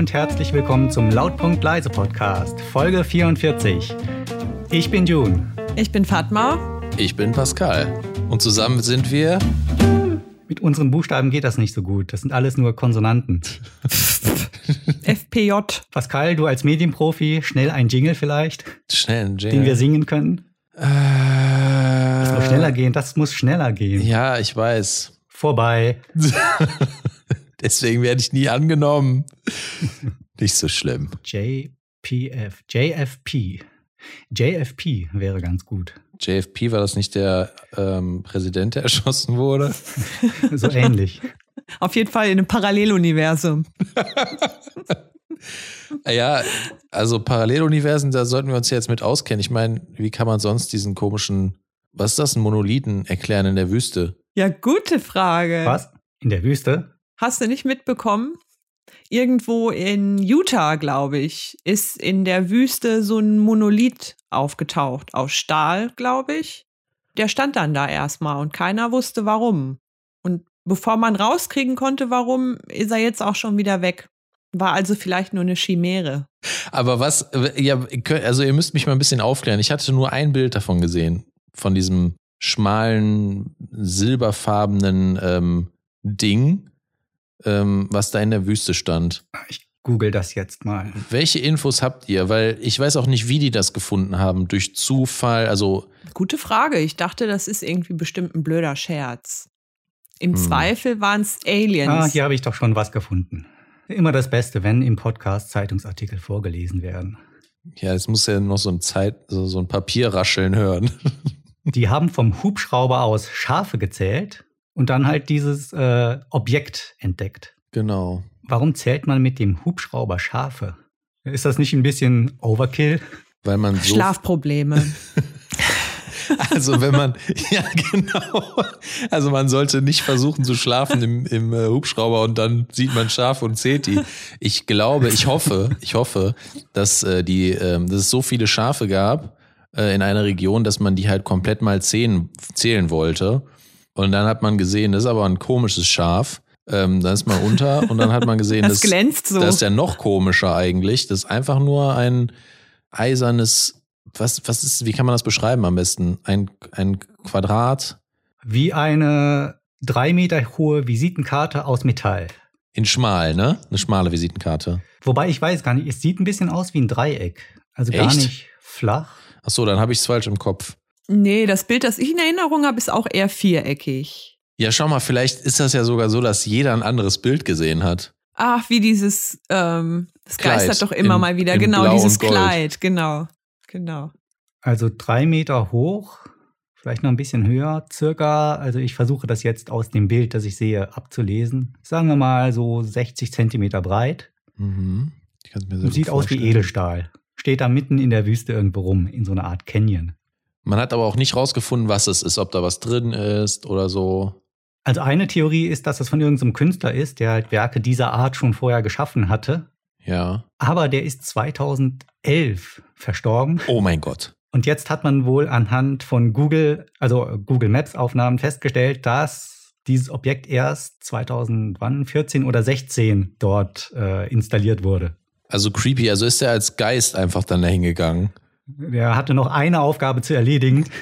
und herzlich willkommen zum Lautpunkt Leise Podcast, Folge 44. Ich bin June. Ich bin Fatma. Ich bin Pascal. Und zusammen sind wir. Mit unseren Buchstaben geht das nicht so gut. Das sind alles nur Konsonanten. FPJ. Pascal, du als Medienprofi, schnell ein Jingle vielleicht, Schnell ein Jingle. den wir singen können. Äh, Das muss schneller gehen, das muss schneller gehen. Ja, ich weiß. Vorbei. Deswegen werde ich nie angenommen. Nicht so schlimm. JPF. JFP. JFP wäre ganz gut. JFP war das nicht der ähm, Präsident, der erschossen wurde? So ähnlich. Auf jeden Fall in einem Paralleluniversum. Ja, also Paralleluniversen, da sollten wir uns ja jetzt mit auskennen. Ich meine, wie kann man sonst diesen komischen, was ist das, einen Monolithen erklären in der Wüste? Ja, gute Frage. Was? In der Wüste? Hast du nicht mitbekommen? Irgendwo in Utah, glaube ich, ist in der Wüste so ein Monolith aufgetaucht. Aus Stahl, glaube ich. Der stand dann da erstmal und keiner wusste warum. Und bevor man rauskriegen konnte, warum, ist er jetzt auch schon wieder weg. War also vielleicht nur eine Chimäre. Aber was, ja, also ihr müsst mich mal ein bisschen aufklären. Ich hatte nur ein Bild davon gesehen, von diesem schmalen, silberfarbenen ähm, Ding, ähm, was da in der Wüste stand. Ich google das jetzt mal. Welche Infos habt ihr? Weil ich weiß auch nicht, wie die das gefunden haben. Durch Zufall, also Gute Frage. Ich dachte, das ist irgendwie bestimmt ein blöder Scherz. Im Hm. Zweifel waren es Aliens. Ah, hier habe ich doch schon was gefunden. Immer das Beste, wenn im Podcast Zeitungsartikel vorgelesen werden. ja, es muss ja noch so ein Zeit, so, so ein Papier rascheln hören. Die haben vom Hubschrauber aus Schafe gezählt und dann halt dieses äh, Objekt entdeckt. genau. Warum zählt man mit dem Hubschrauber Schafe? Ist das nicht ein bisschen Overkill? Weil man so. Schlafprobleme. Also wenn man, ja genau. Also man sollte nicht versuchen zu schlafen im, im äh, Hubschrauber und dann sieht man Schafe und zählt die. Ich glaube, ich hoffe, ich hoffe, dass äh, die, ähm, dass es so viele Schafe gab äh, in einer Region, dass man die halt komplett mal zählen, zählen wollte. Und dann hat man gesehen, das ist aber ein komisches Schaf. Ähm, dann ist man unter und dann hat man gesehen, Das glänzt so. das ist ja noch komischer eigentlich. Das ist einfach nur ein eisernes, was, was ist, wie kann man das beschreiben am besten? Ein, ein Quadrat Wie eine drei Meter hohe Visitenkarte aus Metall. in schmal, ne? Eine schmale Visitenkarte. Wobei ich weiß gar nicht, es sieht ein bisschen aus wie ein Dreieck. Also gar Echt? nicht flach. Ach so, dann habe ich es falsch im Kopf. Nee, das Bild, das ich in Erinnerung habe, ist auch eher viereckig. Ja, schau mal, vielleicht ist das ja sogar so, dass jeder ein anderes Bild gesehen hat. Ach, wie dieses, ähm, das Kleid geistert doch immer in- mal wieder. Genau, Blau dieses. Kleid, genau. Genau. Also drei Meter hoch, vielleicht noch ein bisschen höher, circa. Also ich versuche das jetzt aus dem Bild, das ich sehe, abzulesen. Sagen wir mal so 60 Zentimeter breit. Mhm. Sieht aus wie. Edelstahl. Steht da mitten in der Wüste irgendwo rum, in so einer Art Canyon. Man hat aber auch nicht rausgefunden, was es ist, ob da was drin ist oder so. Also eine Theorie ist, dass das von irgendeinem Künstler ist, der halt Werke dieser Art schon vorher geschaffen hatte. Ja. Aber der ist 2011 verstorben. Oh mein Gott. Und jetzt hat man wohl anhand von Google, also Google Maps Aufnahmen festgestellt, dass dieses Objekt erst 2014 oder 16 dort äh, installiert wurde. Also creepy. Also ist er als Geist einfach dann dahin gegangen. Der hatte noch eine Aufgabe zu erledigen.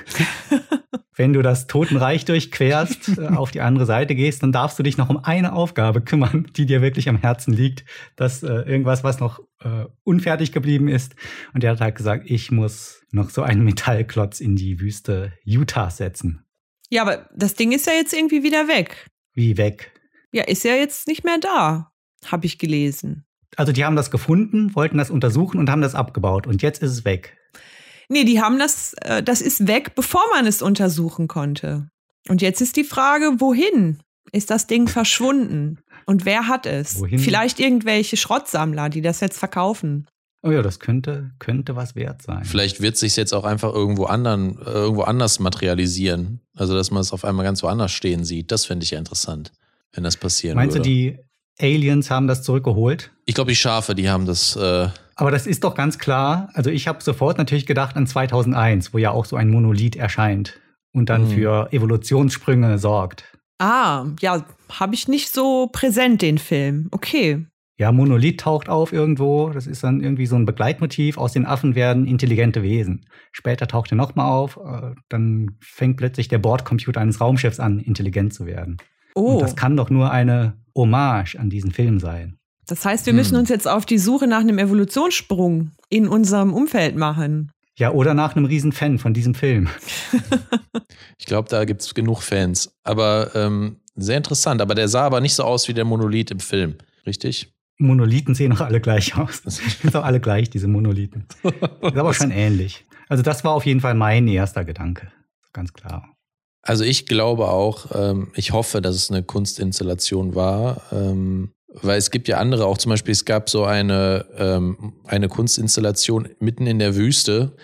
Wenn du das Totenreich durchquerst, äh, auf die andere Seite gehst, dann darfst du dich noch um eine Aufgabe kümmern, die dir wirklich am Herzen liegt. Das äh, irgendwas, was noch äh, unfertig geblieben ist. Und der hat halt gesagt, ich muss noch so einen Metallklotz in die Wüste Utah setzen. Ja, aber das Ding ist ja jetzt irgendwie wieder weg. Wie weg. Ja, ist ja jetzt nicht mehr da, habe ich gelesen. Also die haben das gefunden, wollten das untersuchen und haben das abgebaut. Und jetzt ist es weg. Nee, die haben das, äh, das ist weg, bevor man es untersuchen konnte. Und jetzt ist die Frage, wohin ist das Ding verschwunden? Und wer hat es? Wohin? Vielleicht irgendwelche Schrottsammler, die das jetzt verkaufen. Oh ja, das könnte, könnte was wert sein. Vielleicht wird sich jetzt auch einfach irgendwo anderen, äh, irgendwo anders materialisieren. Also dass man es auf einmal ganz woanders stehen sieht. Das fände ich ja interessant, wenn das passieren Meinst würde. du, die Aliens haben das zurückgeholt? ich glaube, die Schafe, die haben das. Äh, Aber das ist doch ganz klar. Also ich habe sofort natürlich gedacht an 2001, wo ja auch so ein Monolith erscheint und dann Mhm. für Evolutionssprünge sorgt. Ah, ja, habe ich nicht so präsent, den Film. Okay. Ja, Monolith taucht auf irgendwo. Das ist dann irgendwie so ein Begleitmotiv. Aus den Affen werden intelligente Wesen. Später taucht er nochmal auf. Äh, dann fängt plötzlich der Bordcomputer eines Raumschiffs an, intelligent zu werden. Oh. Und das kann doch nur eine Hommage an diesen Film sein. Das heißt, wir müssen hm. uns jetzt auf die Suche nach einem Evolutionssprung in unserem Umfeld machen. Ja, oder nach einem riesen Fan von diesem Film. ich glaube, da gibt es genug Fans. Aber ähm, sehr interessant. Aber der sah aber nicht so aus wie der Monolith im Film, richtig? Monolithen sehen auch alle gleich aus. Das sind auch alle gleich, diese Monolithen. ist aber schon ähnlich. Also das war auf jeden Fall mein erster Gedanke. Ganz klar. Also ich glaube auch, ähm, ich hoffe, dass es eine Kunstinstallation war. Ähm, weil es gibt ja andere, auch zum Beispiel, es gab so eine, ähm, eine Kunstinstallation mitten in der Wüste,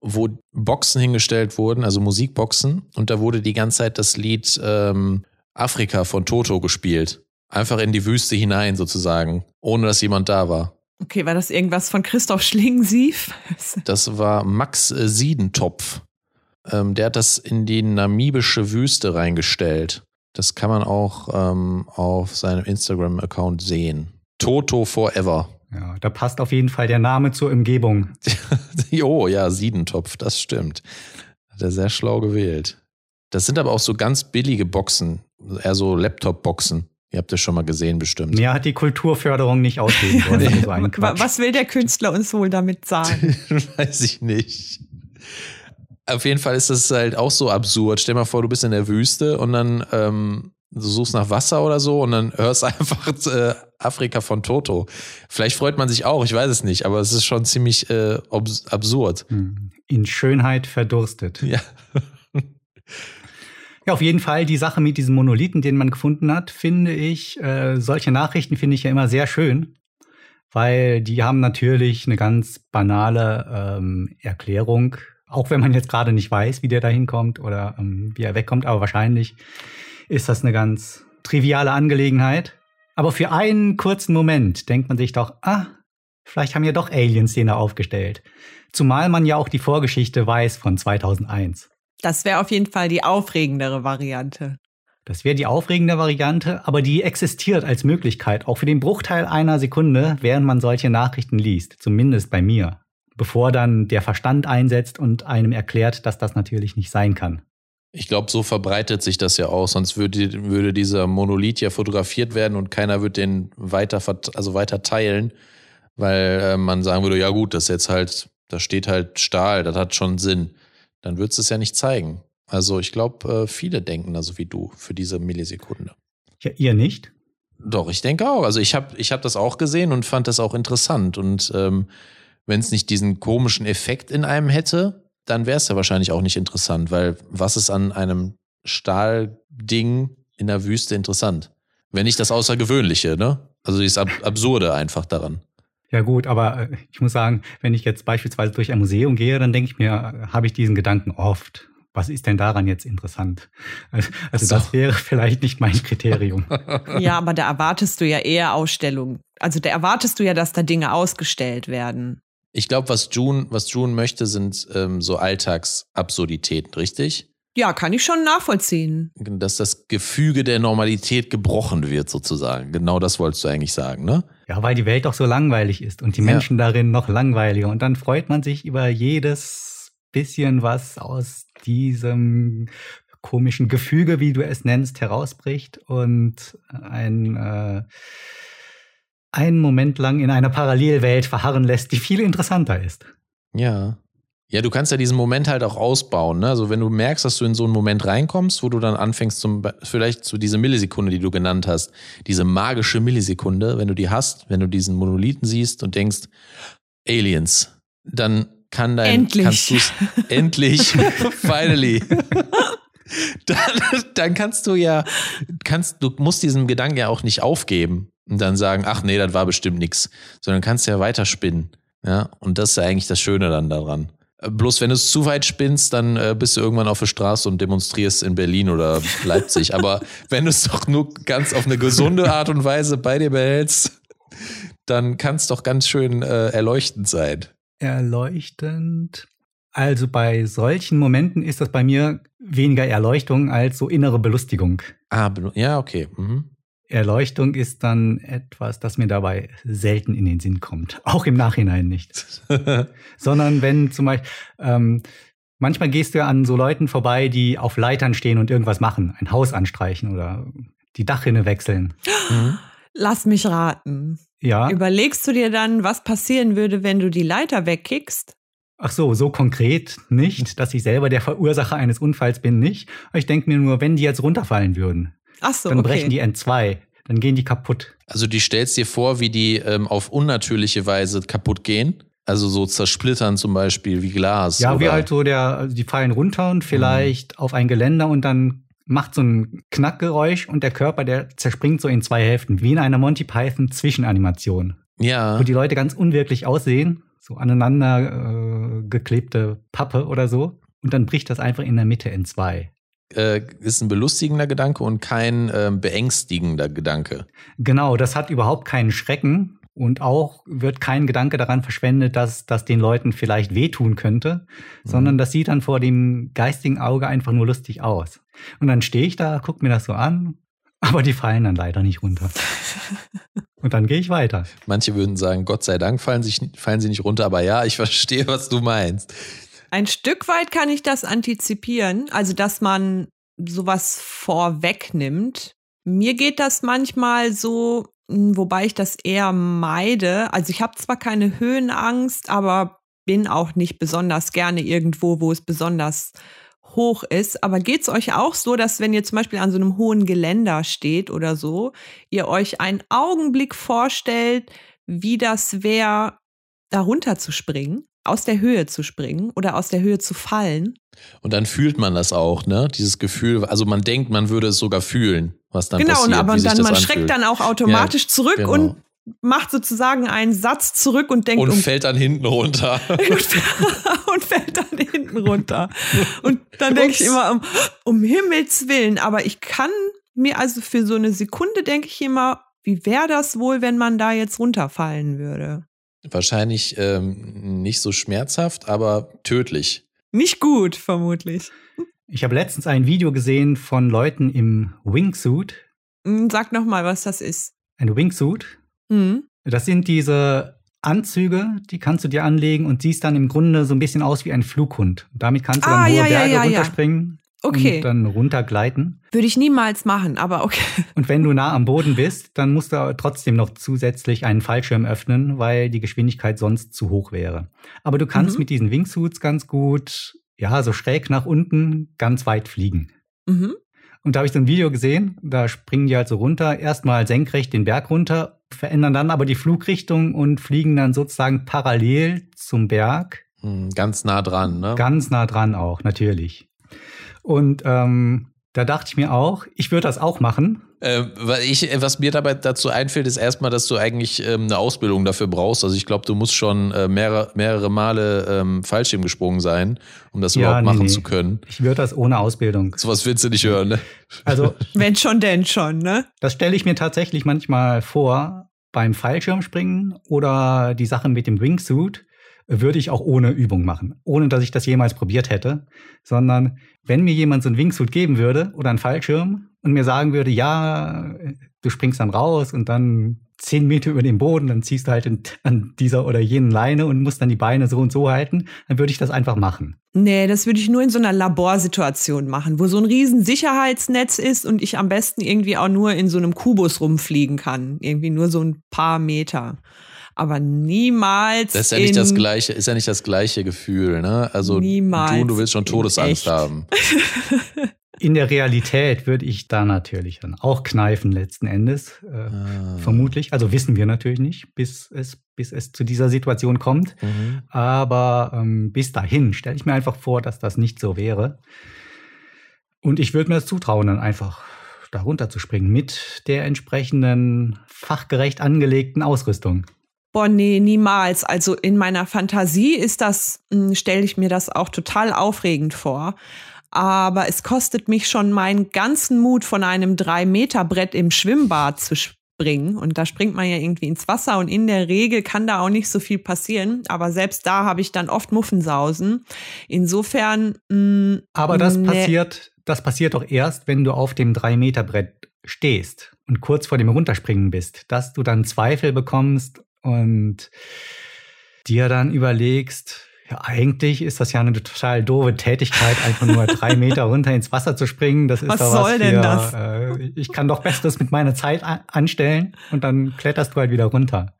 wo Boxen hingestellt wurden, also Musikboxen, und da wurde die ganze Zeit das Lied ähm, Afrika von Toto gespielt. Einfach in die Wüste hinein sozusagen, ohne dass jemand da war. Okay, war das irgendwas von Christoph Schlingensief? das war Max äh, Siedentopf. Ähm, der hat das in die namibische Wüste reingestellt. Das kann man auch ähm, auf seinem Instagram-Account sehen. Toto Forever. Ja, da passt auf jeden Fall der Name zur Umgebung. oh ja, Siedentopf, das stimmt. Hat er sehr schlau gewählt. Das sind aber auch so ganz billige Boxen, eher so Laptop-Boxen. Ihr habt das schon mal gesehen, bestimmt. Mehr hat die Kulturförderung nicht ausgeben wollen. so Was will der Künstler uns wohl damit sagen? Weiß ich nicht. Auf jeden Fall ist das halt auch so absurd. Stell dir mal vor, du bist in der Wüste und dann ähm, du suchst nach Wasser oder so und dann hörst einfach äh, Afrika von Toto. Vielleicht freut man sich auch, ich weiß es nicht, aber es ist schon ziemlich äh, absurd. Hm. In Schönheit verdurstet. Ja. Ja, auf jeden Fall die Sache mit diesen Monolithen, den man gefunden hat, finde ich, äh, solche Nachrichten finde ich ja immer sehr schön, weil die haben natürlich eine ganz banale ähm, Erklärung auch wenn man jetzt gerade nicht weiß, wie der da hinkommt oder ähm, wie er wegkommt, aber wahrscheinlich ist das eine ganz triviale Angelegenheit. Aber für einen kurzen Moment denkt man sich doch, ah, vielleicht haben ja doch Aliens den da aufgestellt. Zumal man ja auch die Vorgeschichte weiß von 2001. Das wäre auf jeden Fall die aufregendere Variante. Das wäre die aufregende Variante, aber die existiert als Möglichkeit, auch für den Bruchteil einer Sekunde, während man solche Nachrichten liest. Zumindest bei mir bevor dann der Verstand einsetzt und einem erklärt, dass das natürlich nicht sein kann. Ich glaube, so verbreitet sich das ja auch, sonst würde, würde dieser Monolith ja fotografiert werden und keiner würde den weiter, also weiter teilen, weil äh, man sagen würde, ja gut, das jetzt halt, da steht halt Stahl, das hat schon Sinn. Dann würdest du es ja nicht zeigen. Also ich glaube, äh, viele denken da so wie du für diese Millisekunde. Ja, ihr nicht? Doch, ich denke auch. Also ich habe ich hab das auch gesehen und fand das auch interessant und ähm, wenn es nicht diesen komischen Effekt in einem hätte, dann wäre es ja wahrscheinlich auch nicht interessant, weil was ist an einem Stahlding in der Wüste interessant? Wenn nicht das Außergewöhnliche, ne? Also dieses Ab Absurde einfach daran. Ja gut, aber äh, ich muss sagen, wenn ich jetzt beispielsweise durch ein Museum gehe, dann denke ich mir, habe ich diesen Gedanken oft. Was ist denn daran jetzt interessant? Also, also so. das wäre vielleicht nicht mein Kriterium. Ja, aber da erwartest du ja eher Ausstellungen. Also da erwartest du ja, dass da Dinge ausgestellt werden. Ich glaube, was June, was June möchte, sind ähm, so Alltagsabsurditäten, richtig? Ja, kann ich schon nachvollziehen. Dass das Gefüge der Normalität gebrochen wird, sozusagen. Genau das wolltest du eigentlich sagen, ne? Ja, weil die Welt doch so langweilig ist und die Menschen ja. darin noch langweiliger. Und dann freut man sich über jedes bisschen, was aus diesem komischen Gefüge, wie du es nennst, herausbricht und ein äh, einen Moment lang in einer Parallelwelt verharren lässt, die viel interessanter ist. Ja. Ja, du kannst ja diesen Moment halt auch ausbauen. Ne? Also wenn du merkst, dass du in so einen Moment reinkommst, wo du dann anfängst, zum, vielleicht zu dieser Millisekunde, die du genannt hast, diese magische Millisekunde, wenn du die hast, wenn du diesen Monolithen siehst und denkst, Aliens, dann kann dein, endlich. kannst du's, endlich, finally. dann, dann kannst du ja, kannst, du musst diesen Gedanken ja auch nicht aufgeben und dann sagen, ach nee, das war bestimmt nix, sondern kannst ja weiterspinnen. Ja, und das ist ja eigentlich das Schöne dann daran. Bloß wenn du es zu weit spinnst, dann äh, bist du irgendwann auf der Straße und demonstrierst in Berlin oder Leipzig. Aber wenn du es doch nur ganz auf eine gesunde Art und Weise bei dir behältst, dann kann es doch ganz schön äh, erleuchtend sein. Erleuchtend. Also bei solchen Momenten ist das bei mir weniger Erleuchtung als so innere Belustigung. Ah, ja, okay. Mhm Erleuchtung ist dann etwas, das mir dabei selten in den Sinn kommt. Auch im Nachhinein nicht. Sondern wenn zum Beispiel, ähm, manchmal gehst du ja an so Leuten vorbei, die auf Leitern stehen und irgendwas machen, ein Haus anstreichen oder die Dachrinne wechseln. Mhm. Lass mich raten. Ja. Überlegst du dir dann, was passieren würde, wenn du die Leiter wegkickst? Ach so, so konkret nicht, dass ich selber der Verursacher eines Unfalls bin, nicht. Ich denke mir nur, wenn die jetzt runterfallen würden, Ach so, dann okay. brechen die N2, dann gehen die kaputt. Also die stellst dir vor, wie die ähm, auf unnatürliche Weise kaputt gehen. Also so zersplittern zum Beispiel wie Glas. Ja, wie oder- halt so der, also die fallen runter und vielleicht auf ein Geländer und dann macht so ein Knackgeräusch und der Körper, der zerspringt so in zwei Hälften, wie in einer Monty Python Zwischenanimation, Ja. wo die Leute ganz unwirklich aussehen, so aneinander äh, geklebte Pappe oder so. Und dann bricht das einfach in der Mitte in zwei. Äh, ist ein belustigender Gedanke und kein ähm, beängstigender Gedanke. Genau, das hat überhaupt keinen Schrecken und auch wird kein Gedanke daran verschwendet, dass das den Leuten vielleicht wehtun könnte, sondern das sieht dann vor dem geistigen Auge einfach nur lustig aus. Und dann stehe ich da, guck mir das so an, aber die fallen dann leider nicht runter. Und dann gehe ich weiter. Manche würden sagen, Gott sei Dank fallen, sich, fallen sie nicht runter, aber ja, ich verstehe, was du meinst. Ein Stück weit kann ich das antizipieren, also dass man sowas vorwegnimmt. Mir geht das manchmal so, mh, wobei ich das eher meide. Also ich habe zwar keine Höhenangst, aber bin auch nicht besonders gerne irgendwo, wo es besonders hoch ist. Aber geht's euch auch so, dass wenn ihr zum Beispiel an so einem hohen Geländer steht oder so, ihr euch einen Augenblick vorstellt, wie das wäre, da runter zu springen? Aus der Höhe zu springen oder aus der Höhe zu fallen. Und dann fühlt man das auch, ne? Dieses Gefühl, also man denkt, man würde es sogar fühlen, was dann genau, passiert. und aber dann man anfühlt. schreckt dann auch automatisch zurück genau. und macht sozusagen einen Satz zurück und denkt und um fällt dann hinten runter. und fällt dann hinten runter. Und dann denke ich immer, um, um Himmels Willen, aber ich kann mir also für so eine Sekunde denke ich immer, wie wäre das wohl, wenn man da jetzt runterfallen würde? Wahrscheinlich ähm, nicht so schmerzhaft, aber tödlich. Nicht gut, vermutlich. Ich habe letztens ein Video gesehen von Leuten im Wingsuit. Hm, Sag noch mal, was das ist. Ein Wingsuit, Hm. das sind diese Anzüge, die kannst du dir anlegen und siehst dann im Grunde so ein bisschen aus wie ein Flughund. Damit kannst du dann Ah, hohe ja, ja, Berge ja, ja. runterspringen Okay. und dann runtergleiten. Würde ich niemals machen, aber okay. Und wenn du nah am Boden bist, dann musst du trotzdem noch zusätzlich einen Fallschirm öffnen, weil die Geschwindigkeit sonst zu hoch wäre. Aber du kannst Mhm. mit diesen Wingsuits ganz gut, ja, so schräg nach unten ganz weit fliegen. Mhm. Und da habe ich so ein Video gesehen, da springen die halt so runter, erstmal senkrecht den Berg runter, verändern dann aber die Flugrichtung und fliegen dann sozusagen parallel zum Berg, Hm, ganz nah dran, ne? ganz nah dran auch, natürlich. Und ähm, da dachte ich mir auch, ich würde das auch machen. Äh, weil ich, was mir dabei dazu einfällt, ist erstmal, dass du eigentlich ähm, eine Ausbildung dafür brauchst. Also ich glaube, du musst schon äh, mehrere, mehrere Male ähm, Fallschirm gesprungen sein, um das Ja, überhaupt nee, machen nee. zu können. Ich würde das ohne Ausbildung. Sowas willst du nicht hören, ne? Also Wenn schon, denn schon, ne? das stelle ich mir tatsächlich manchmal vor beim Fallschirmspringen oder die Sache mit dem Wingsuit würde ich auch ohne Übung machen, ohne dass ich das jemals probiert hätte, sondern wenn mir jemand so ein Wingsuit geben würde oder einen Fallschirm und mir sagen würde, ja, du springst dann raus und dann zehn Meter über den Boden, dann ziehst du halt in, an dieser oder jenen Leine und musst dann die Beine so und so halten, dann würde ich das einfach machen. Nee, das würde ich nur in so einer Laborsituation machen, wo so ein riesen Sicherheitsnetz ist und ich am besten irgendwie auch nur in so einem Kubus rumfliegen kann. Irgendwie nur so ein paar Meter. Aber niemals. Das ist ja nicht in, das gleiche, ist ja nicht das gleiche Gefühl, ne? Also Niemals du, du willst schon in Todesangst haben. In der Realität würde ich da natürlich dann auch kneifen letzten Endes. Äh, Ah. Vermutlich. Also wissen wir natürlich nicht, bis es, bis es zu dieser Situation kommt. Mhm. Aber ähm, bis dahin stelle ich mir einfach vor, dass das nicht so wäre. Und ich würde mir das zutrauen, dann einfach da runterzuspringen mit der entsprechenden fachgerecht angelegten Ausrüstung. Boah, nee, niemals. Also in meiner Fantasie ist das, stelle ich mir das auch total aufregend vor. Aber es kostet mich schon meinen ganzen Mut, von einem Drei-Meter-Brett im Schwimmbad zu springen. Und da springt man ja irgendwie ins Wasser und in der Regel kann da auch nicht so viel passieren. Aber selbst da habe ich dann oft Muffensausen. Insofern. Mh, Aber das nee. passiert, das passiert doch erst, wenn du auf dem 3-Meter-Brett stehst. und kurz vor dem Runterspringen bist, dass du dann Zweifel bekommst und dir dann überlegst, ja, eigentlich ist das ja eine total doofe Tätigkeit, einfach nur drei Meter runter ins Wasser zu springen. Das ist Was doch soll was denn für, das? Äh, ich kann doch Besseres mit meiner Zeit anstellen und dann kletterst du halt wieder runter.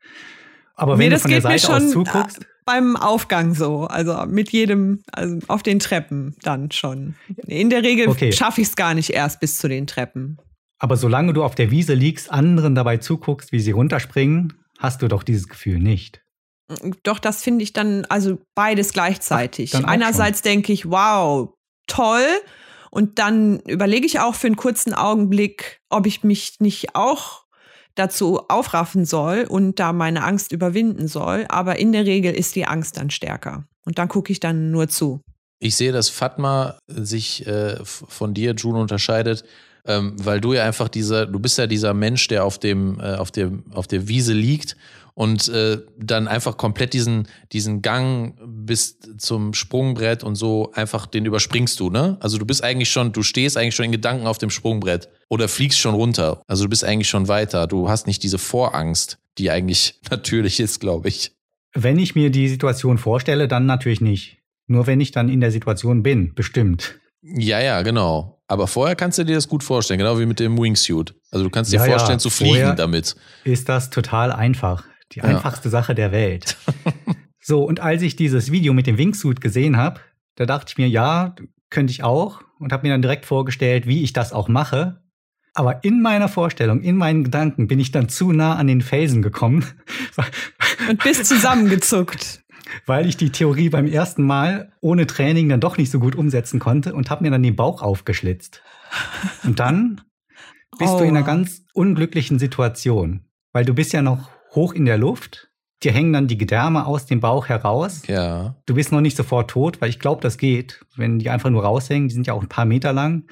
Aber wenn Nee, du das von der Seite aus zuguckst, äh, beim Aufgang so. Also mit jedem, also auf den Treppen dann schon. In der Regel Okay. schaffe ich es gar nicht erst bis zu den Treppen. aber solange du auf der Wiese liegst, anderen dabei zuguckst, wie sie runterspringen, hast du doch dieses Gefühl nicht. Doch, das finde ich dann, also beides gleichzeitig. Ach, Einerseits denke ich, wow, toll. Und dann überlege ich auch für einen kurzen Augenblick, ob ich mich nicht auch dazu aufraffen soll und da meine Angst überwinden soll. Aber in der Regel ist die Angst dann stärker. Und dann gucke ich dann nur zu. Ich sehe, dass Fatma sich äh, von dir, June, unterscheidet, ähm, weil du ja einfach dieser, du bist ja dieser Mensch, der auf dem, äh, auf dem, auf der Wiese liegt und äh, dann einfach komplett diesen, diesen Gang bis zum Sprungbrett und so einfach den überspringst du, ne? Also du bist eigentlich schon, du stehst eigentlich schon in Gedanken auf dem Sprungbrett oder fliegst schon runter. Also du bist eigentlich schon weiter. Du hast nicht diese Vorangst, die eigentlich natürlich ist, glaube ich. Wenn ich mir die Situation vorstelle, dann natürlich nicht. Nur wenn ich dann in der Situation bin, bestimmt. Ja, ja, genau. Aber vorher kannst du dir das gut vorstellen, genau wie mit dem Wingsuit. Also du kannst dir Ja, ja, vorstellen zu fliegen vorher- damit. Ist das total einfach. Die einfachste Sache der Welt. so, und als ich dieses Video mit dem Wingsuit gesehen habe, da dachte ich mir, ja, könnte ich auch. Und habe mir dann direkt vorgestellt, wie ich das auch mache. Aber in meiner Vorstellung, in meinen Gedanken bin ich dann zu nah an den Felsen gekommen, Und bist zusammengezuckt. Weil ich die Theorie beim ersten Mal ohne Training dann doch nicht so gut umsetzen konnte und habe mir dann den Bauch aufgeschlitzt. Und dann bist du in einer Oh. ganz unglücklichen Situation, weil du bist ja noch hoch in der Luft, dir hängen dann die Gedärme aus dem Bauch heraus. Ja. Du bist noch nicht sofort tot, weil ich glaube, das geht, wenn die einfach nur raushängen. Die sind ja auch ein paar Meter lang,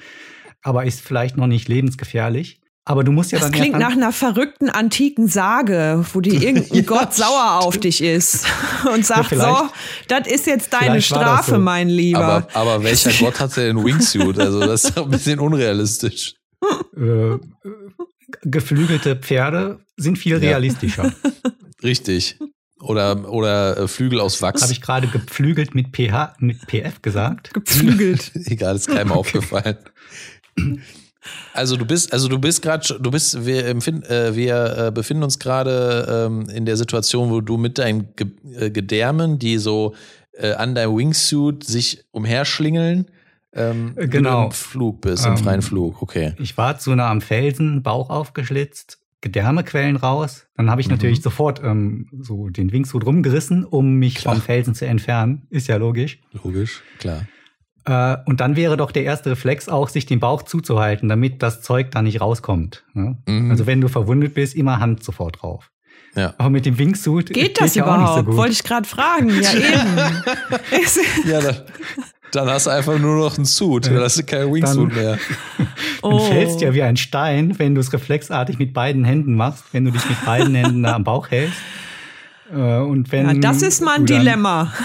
aber ist vielleicht noch nicht lebensgefährlich. Aber du musst ja Das dann klingt erst nach einer verrückten antiken Sage, wo dir irgendein Ja, Gott sauer auf dich ist und sagt, so, vielleicht- das ist jetzt deine das Strafe, so. mein Lieber. Aber, aber welcher Gott hat denn einen Wingsuit? Also das ist doch ein bisschen unrealistisch. äh, geflügelte Pferde sind viel Ja. realistischer. Richtig. Oder, oder äh, Flügel aus Wachs. Habe ich gerade geflügelt mit PH, mit PF gesagt? Gepflügelt. Egal, ist keinem aufgefallen. Also du bist, also du bist gerade, du bist, wir, empfinden, äh, wir äh, befinden uns gerade ähm, in der Situation, wo du mit deinen Ge äh, Gedärmen, die so äh, an deinem Wingsuit sich umherschlingeln, ähm, Äh, genau. im Flug bist, im Ähm, freien Flug. Okay. Ich war zu nah am Felsen, Bauch aufgeschlitzt, Gedärmequellen raus. Dann habe ich Mhm. natürlich sofort ähm, so den Wingsuit rumgerissen, um mich Klar. vom Felsen zu entfernen. Ist ja logisch. Logisch, klar. Äh, und dann wäre doch der erste Reflex auch, sich den Bauch zuzuhalten, damit das Zeug da nicht rauskommt. Ne? Mhm. Also wenn du verwundet bist, immer Hand sofort drauf. Ja. Aber mit dem Wingsuit Geht das ja auch nicht so überhaupt? gut. Wollte ich gerade fragen. Ja, eben. Ja, dann, dann hast du einfach nur noch einen Suit, dann hast du keinen Wingsuit Dann- mehr. Du fällst ja wie ein Stein, wenn du es reflexartig mit beiden Händen machst, wenn du dich mit beiden Händen da am Bauch hältst. Äh, Und wenn ja, das ist mal ein Dilemma.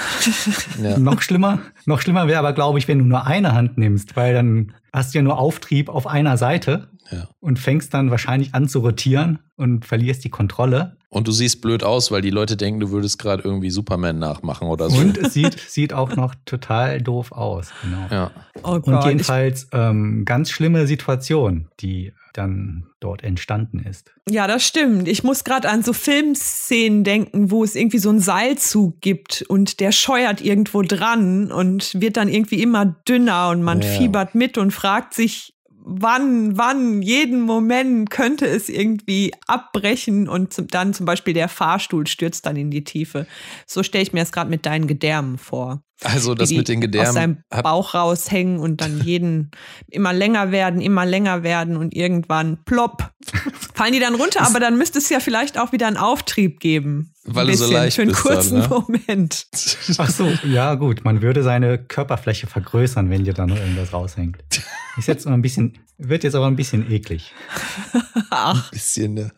Ja. Noch schlimmer, noch schlimmer wäre aber, glaube ich, wenn du nur eine Hand nimmst, weil dann hast du ja nur Auftrieb auf einer Seite Ja. und fängst dann wahrscheinlich an zu rotieren und verlierst die Kontrolle. Und du siehst blöd aus, weil die Leute denken, du würdest gerade irgendwie Superman nachmachen oder so. Und es sieht, sieht auch noch total doof aus. Genau. ja. Oh Und Gott. Ich, jedenfalls ähm, ganz schlimme Situation, die dann dort entstanden ist. ja, das stimmt. Ich muss gerade an so Filmszenen denken, wo es irgendwie so einen Seilzug gibt und der scheuert irgendwo dran und wird dann irgendwie immer dünner und man Ja. fiebert mit und fragt sich, wann, wann, jeden Moment könnte es irgendwie abbrechen und zum, dann zum Beispiel der Fahrstuhl stürzt dann in die Tiefe. So stelle ich mir das gerade mit deinen Gedärmen vor. Also das mit den aus Gedärmen. seinem hab- Bauch raushängen und dann jeden immer länger werden, immer länger werden und irgendwann plopp. Fallen die dann runter, aber dann müsste es ja vielleicht auch wieder einen Auftrieb geben. Ein Weil du so leicht für einen bist dann, kurzen ne? Moment. Ach so, ja gut, man würde seine Körperfläche vergrößern, wenn dir da noch irgendwas raushängt. Ist jetzt ein bisschen, wird jetzt aber ein bisschen eklig. Ach, bisschen, ne?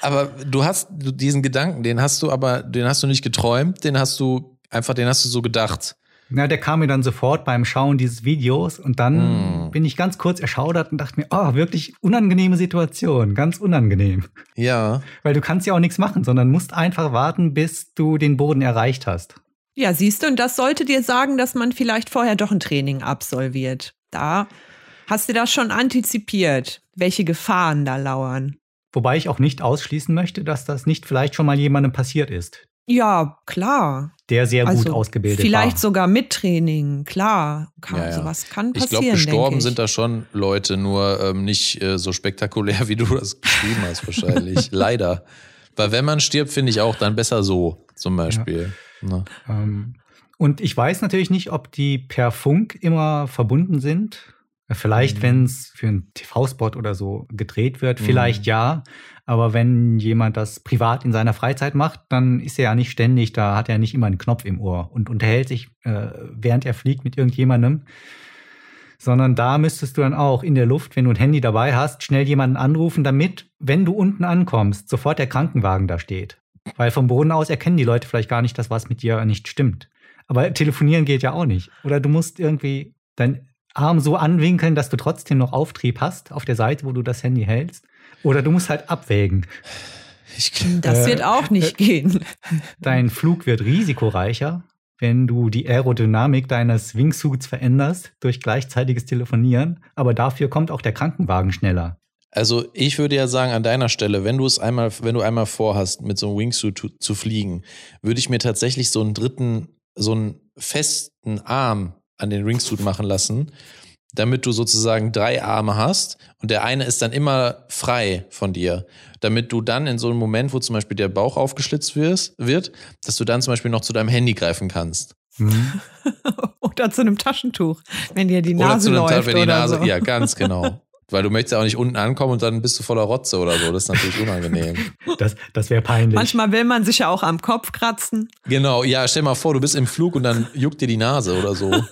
Aber du hast diesen Gedanken, den hast du aber, den hast du nicht geträumt, den hast du einfach, den hast du so gedacht. Na, der kam mir dann sofort beim Schauen dieses Videos und dann Mm. bin ich ganz kurz erschaudert und dachte mir, oh, wirklich unangenehme Situation, ganz unangenehm. Ja. Weil du kannst ja auch nichts machen, sondern musst einfach warten, bis du den Boden erreicht hast. Ja, siehst du, und das sollte dir sagen, dass man vielleicht vorher doch ein Training absolviert. Da hast du das schon antizipiert, welche Gefahren da lauern. Wobei ich auch nicht ausschließen möchte, dass das nicht vielleicht schon mal jemandem passiert ist, Ja, klar. der sehr gut Also ausgebildet Vielleicht war. sogar mit Training, klar. Kann, Ja, ja. Sowas kann Ich passieren. glaube, gestorben ich. sind da schon Leute, nur ähm, nicht äh, so spektakulär, wie du das geschrieben hast, wahrscheinlich. Leider. Weil wenn man stirbt, finde ich auch dann besser so, zum Beispiel. Ne? Ähm, und ich weiß natürlich nicht, ob die per Funk immer verbunden sind. Vielleicht, Mhm. wenn es für einen TV-Spot oder so gedreht wird, Mhm. vielleicht ja. Aber wenn jemand das privat in seiner Freizeit macht, dann ist er ja nicht ständig, da hat er nicht immer einen Knopf im Ohr und unterhält sich, äh, während er fliegt mit irgendjemandem. Sondern da müsstest du dann auch in der Luft, wenn du ein Handy dabei hast, schnell jemanden anrufen, damit, wenn du unten ankommst, sofort der Krankenwagen da steht. Weil vom Boden aus erkennen die Leute vielleicht gar nicht, dass was mit dir nicht stimmt. Aber telefonieren geht ja auch nicht. Oder du musst irgendwie deinen Arm so anwinkeln, dass du trotzdem noch Auftrieb hast auf der Seite, wo du das Handy hältst. Oder du musst halt abwägen. Ich, Das Äh, wird auch nicht gehen. Dein Flug wird risikoreicher, wenn du die Aerodynamik deines Wingsuits veränderst durch gleichzeitiges Telefonieren. Aber dafür kommt auch der Krankenwagen schneller. Also ich würde ja sagen, an deiner Stelle, wenn du es einmal, wenn du einmal vorhast, mit so einem Wingsuit zu, zu fliegen, würde ich mir tatsächlich so einen dritten, so einen festen Arm an den Wingsuit machen lassen, damit du sozusagen drei Arme hast und der eine ist dann immer frei von dir, damit du dann in so einem Moment, wo zum Beispiel der Bauch aufgeschlitzt wirst, wird, dass du dann zum Beispiel noch zu deinem Handy greifen kannst. Mhm. oder zu einem Taschentuch, wenn dir die Oder Nase zu einem läuft wenn die oder Nase, so. ja, ganz genau. Weil du möchtest ja auch nicht unten ankommen und dann bist du voller Rotze oder so. Das ist natürlich unangenehm. Das, das wäre peinlich. Manchmal will man sich ja auch am Kopf kratzen. Genau, ja, stell mal vor, du bist im Flug und dann juckt dir die Nase oder so.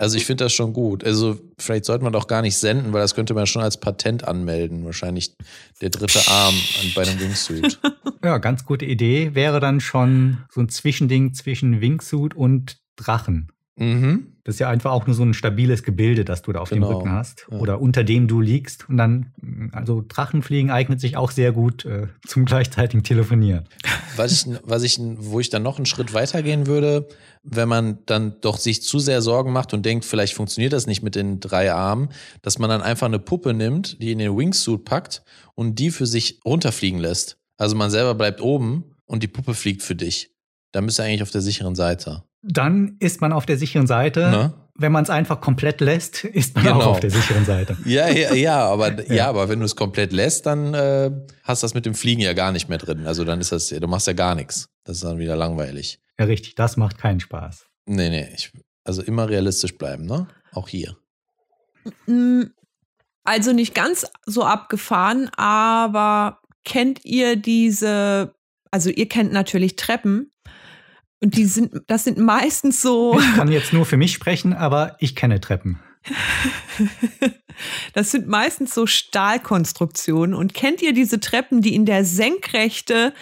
Also ich finde das schon gut. Also vielleicht sollte man doch gar nicht senden, weil das könnte man schon als Patent anmelden. Wahrscheinlich der dritte Arm an- bei einem Wingsuit. Ja, ganz gute Idee. Wäre dann schon so ein Zwischending zwischen Wingsuit und Drachen. Mhm. Das ist ja einfach auch nur so ein stabiles Gebilde, das du da auf Genau. dem Rücken hast. Ja. Oder unter dem du liegst. Und dann, also Drachenfliegen eignet sich auch sehr gut äh, zum gleichzeitigen Telefonieren. Was ich, was ich, wo ich dann noch einen Schritt weitergehen würde, wenn man dann doch sich zu sehr Sorgen macht und denkt, vielleicht funktioniert das nicht mit den drei Armen, dass man dann einfach eine Puppe nimmt, die in den Wingsuit packt und die für sich runterfliegen lässt. Also man selber bleibt oben und die Puppe fliegt für dich. Dann bist du eigentlich auf der sicheren Seite. Dann ist man auf der sicheren Seite. Ne? Wenn man es einfach komplett lässt, ist man Genau. auch auf der sicheren Seite. Ja, ja, ja, aber ja. Ja. aber wenn du es komplett lässt, dann äh, hast du das mit dem Fliegen ja gar nicht mehr drin. Also dann ist das, du machst ja gar nichts. Das ist dann wieder langweilig. Ja, richtig. Das macht keinen Spaß. Nee, nee, ich, also immer realistisch bleiben, ne? Auch hier. Also nicht ganz so abgefahren, aber kennt ihr diese, also ihr kennt natürlich Treppen und die sind, das sind meistens so, Ich kann jetzt nur für mich sprechen, aber ich kenne Treppen. das sind meistens so Stahlkonstruktionen und kennt ihr diese Treppen, die in der Senkrechte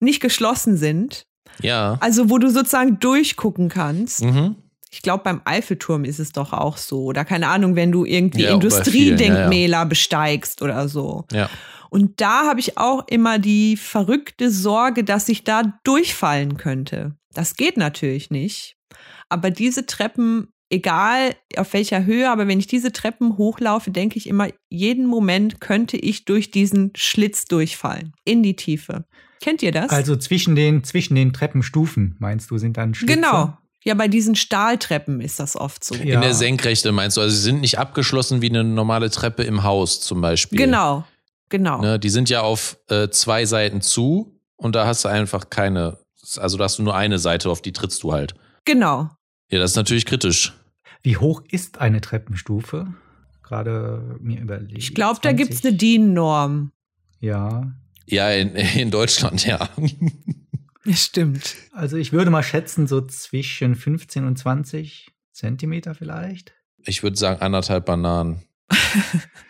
nicht geschlossen sind? Ja. Also wo du sozusagen durchgucken kannst. Mhm. Ich glaube, beim Eiffelturm ist es doch auch so. Oder keine Ahnung, wenn du irgendwie Ja, auch bei Industriedenkmäler besteigst oder so. Ja. Und da habe ich auch immer die verrückte Sorge, dass ich da durchfallen könnte. Das geht natürlich nicht. Aber diese Treppen, egal auf welcher Höhe, aber wenn ich diese Treppen hochlaufe, denke ich immer, jeden Moment könnte ich durch diesen Schlitz durchfallen. In die Tiefe. Kennt ihr das? Also zwischen den, zwischen den Treppenstufen, meinst du, sind dann Schlitze? genau. Ja, bei diesen Stahltreppen ist das oft so. Ja. In der Senkrechte meinst du, also sie sind nicht abgeschlossen wie eine normale Treppe im Haus zum Beispiel. Genau. Genau. Ne, die sind ja auf äh, zwei Seiten zu und da hast du einfach keine, also da hast du nur eine Seite, auf die trittst du halt. Genau. Ja, das ist natürlich kritisch. Wie hoch ist eine Treppenstufe? Gerade mir überlegt. Ich glaube, da 20? gibt's eine DIN-Norm. Ja. Ja, in, in Deutschland, ja. Stimmt. Also ich würde mal schätzen, so zwischen 15 und 20 Zentimeter vielleicht. Ich würde sagen anderthalb Bananen.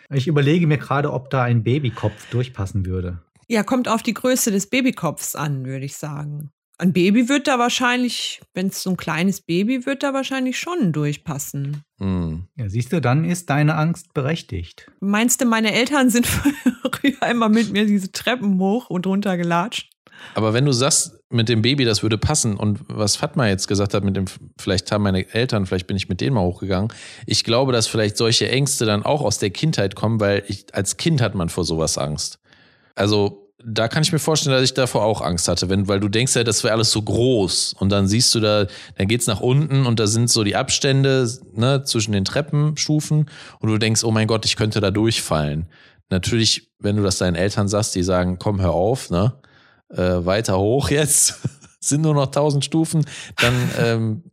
Ich überlege mir gerade, ob da ein Babykopf durchpassen würde. Ja, kommt auf die Größe des Babykopfs an, würde ich sagen. Ein Baby wird da wahrscheinlich, wenn es so ein kleines Baby wird, da wahrscheinlich schon durchpassen. Hm. Ja, siehst du, dann ist deine Angst berechtigt. Meinst du, meine Eltern sind früher einmal mit mir diese Treppen hoch und runter gelatscht? Aber wenn du sagst, mit dem Baby, das würde passen und was Fatma jetzt gesagt hat, mit dem, vielleicht haben meine Eltern, vielleicht bin ich mit denen mal hochgegangen. Ich glaube, dass vielleicht solche Ängste dann auch aus der Kindheit kommen, weil ich, als Kind hat man vor sowas Angst. Also, da kann ich mir vorstellen, dass ich davor auch Angst hatte, wenn, weil du denkst ja, das wäre alles so groß und dann siehst du da, dann geht's nach unten und da sind so die Abstände ne, zwischen den Treppenstufen und du denkst, oh mein Gott, ich könnte da durchfallen. Natürlich, wenn du das deinen Eltern sagst, die sagen, komm, hör auf, ne? äh, weiter hoch jetzt, sind nur noch 1000 Stufen, dann, ähm,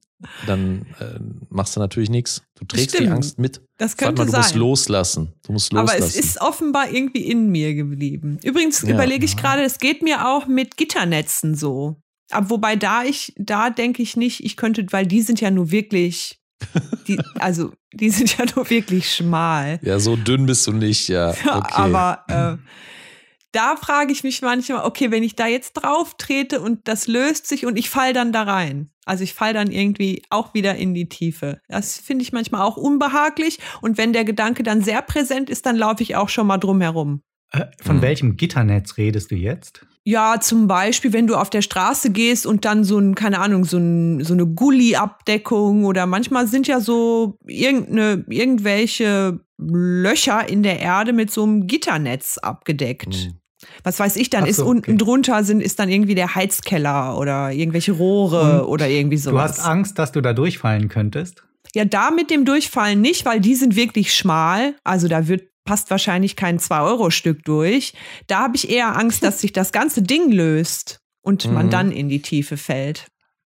dann äh, machst du natürlich nichts. Du trägst Stimmt. die Angst mit. Das könnte mal, du musst sein. loslassen. Du musst loslassen. Aber es ist offenbar irgendwie in mir geblieben. Übrigens Ja. überlege ich gerade, es geht mir auch mit Gitternetzen so. Aber wobei da ich, da denke ich nicht, ich könnte, weil die sind ja nur wirklich, die, also die sind ja nur wirklich schmal. ja, so dünn bist du nicht, ja. Okay. Aber äh, da frage ich mich manchmal, okay, wenn ich da jetzt drauf trete und das löst sich und ich fall dann da rein. Also ich fall dann irgendwie auch wieder in die Tiefe. Das finde ich manchmal auch unbehaglich. Und wenn der Gedanke dann sehr präsent ist, dann laufe ich auch schon mal drum herum. Äh, von Hm. welchem Gitternetz redest du jetzt? Ja, zum Beispiel, wenn du auf der Straße gehst und dann so ein, keine Ahnung, so, ein, so eine Gully-Abdeckung oder manchmal sind ja so irgendeine, irgendwelche Löcher in der Erde mit so einem Gitternetz abgedeckt. Hm. Was weiß ich, dann Ach ist so, unten okay. drunter sind, ist dann irgendwie der Heizkeller oder irgendwelche Rohre Und oder irgendwie Du sowas. hast Angst, dass du da durchfallen könntest? Ja, da mit dem Durchfallen nicht, weil die sind wirklich schmal. Also da wird passt wahrscheinlich kein 2-Euro-Stück durch. Da habe ich eher Angst, dass sich das ganze Ding löst und man Mhm. dann in die Tiefe fällt.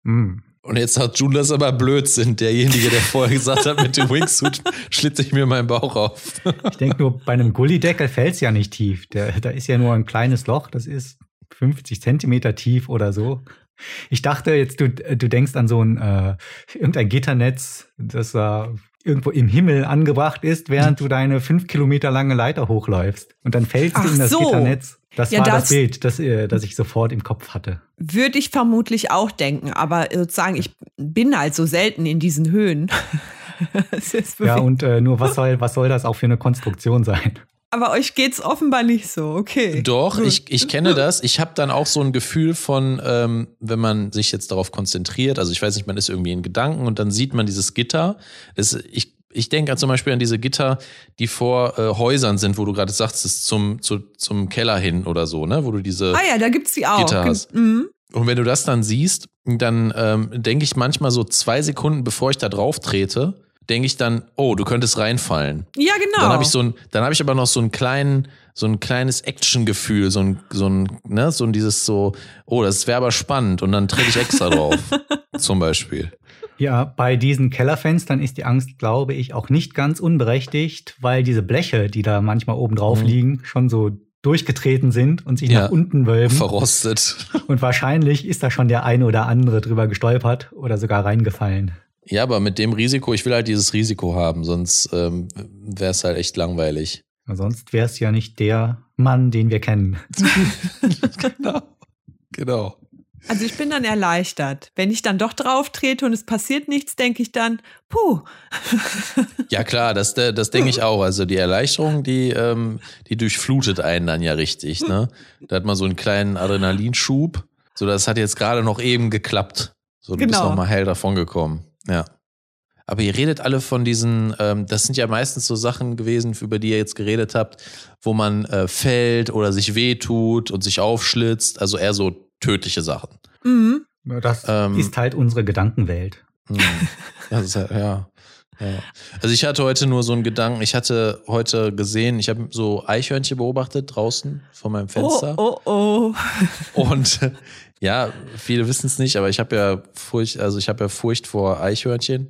Hm. Und jetzt hat June das aber Blödsinn. Derjenige, der vorher gesagt hat, mit dem Wingsuit schlitze ich mir meinen Bauch auf. Ich denke nur, bei einem Gullideckel fällt es ja nicht tief. Der, da ist ja nur ein kleines Loch, das ist 50 Zentimeter tief oder so. Ich dachte jetzt, du, du denkst an so ein äh, irgendein Gitternetz, das da irgendwo im Himmel angebracht ist, während du deine fünf Kilometer lange Leiter hochläufst. Und dann fällst du in das so. Gitternetz. Das Ja, war das, das- Bild, das, äh, das ich sofort im Kopf hatte. Würde ich vermutlich auch denken, aber sozusagen, ich bin halt so selten in diesen Höhen. Ja, und äh, nur was soll, was soll das auch für eine Konstruktion sein? aber euch geht's offenbar nicht so, okay. Doch, ich, ich kenne das. Ich habe dann auch so ein Gefühl von, ähm, wenn man sich jetzt darauf konzentriert, also ich weiß nicht, man ist irgendwie in Gedanken und dann sieht man dieses Gitter. Das, ich ich denke zum Beispiel an diese Gitter, die vor äh, Häusern sind, wo du gerade sagst, es ist zum, zu, zum Keller hin oder so, ne? Wo du diese. Ah ja, da gibt's die auch. Gitter hast. Mhm. Und wenn du das dann siehst, dann ähm, denke ich manchmal so zwei Sekunden, bevor ich da drauf trete, denke ich dann, oh, du könntest reinfallen. Ja, genau. Dann habe ich so ein, dann habe ich aber noch so einen kleinen, so ein kleines Action-Gefühl, so ein, so ein, ne, so ein dieses so, oh, das wäre aber spannend und dann trete ich extra drauf, zum Beispiel. Ja, bei diesen Kellerfenstern ist die Angst, glaube ich, auch nicht ganz unberechtigt, weil diese Bleche, die da manchmal oben drauf Mhm. liegen, schon so durchgetreten sind und sich Ja. nach unten wölben. Verrostet. Und wahrscheinlich ist da schon der eine oder andere drüber gestolpert oder sogar reingefallen. Ja, aber mit dem Risiko, ich will halt dieses Risiko haben, sonst ähm, wäre es halt echt langweilig. Sonst wäre es ja nicht der Mann, den wir kennen. Genau. Genau. Also ich bin dann erleichtert. Wenn ich dann doch drauf trete und es passiert nichts, denke ich dann, puh, Ja klar, das, das denke ich auch. Also die Erleichterung, die, ähm, die durchflutet einen dann ja richtig. Ne? Da hat man so einen kleinen Adrenalinschub. So, das hat jetzt gerade noch eben geklappt. So, du bist Genau. noch mal heil davongekommen. Ja. Aber ihr redet alle von diesen, ähm, das sind ja meistens so Sachen gewesen, über die ihr jetzt geredet habt, wo man äh, fällt oder sich wehtut und sich aufschlitzt. Also eher so tödliche Sachen. mhm. Das Ähm. ist halt unsere Gedankenwelt. Halt, ja. ja. Also ich hatte heute nur so einen Gedanken, ich hatte heute gesehen, ich habe so Eichhörnchen beobachtet draußen vor meinem Fenster. Oh, oh, oh. Und ja, viele wissen es nicht, aber ich habe ja Furcht, also ich habe ja Furcht vor Eichhörnchen.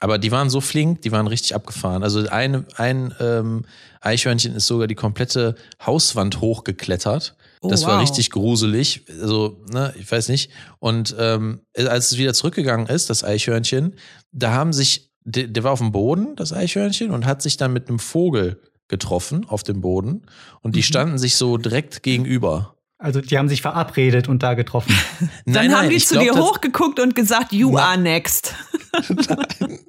Aber die waren so flink, die waren richtig abgefahren. Also ein, ein ähm, Eichhörnchen ist sogar die komplette Hauswand hochgeklettert. Oh, das war wow. richtig gruselig. Also, ne, ich weiß nicht. Und ähm, als es wieder zurückgegangen ist, das Eichhörnchen, da haben sich, der, der war auf dem Boden, das Eichhörnchen, und hat sich dann mit einem Vogel getroffen auf dem Boden. Und die Mhm. standen sich so direkt gegenüber. Also die haben sich verabredet und da getroffen. Dann Nein, haben nein, die ich zu glaub, dir hochgeguckt und gesagt, you Na- are next.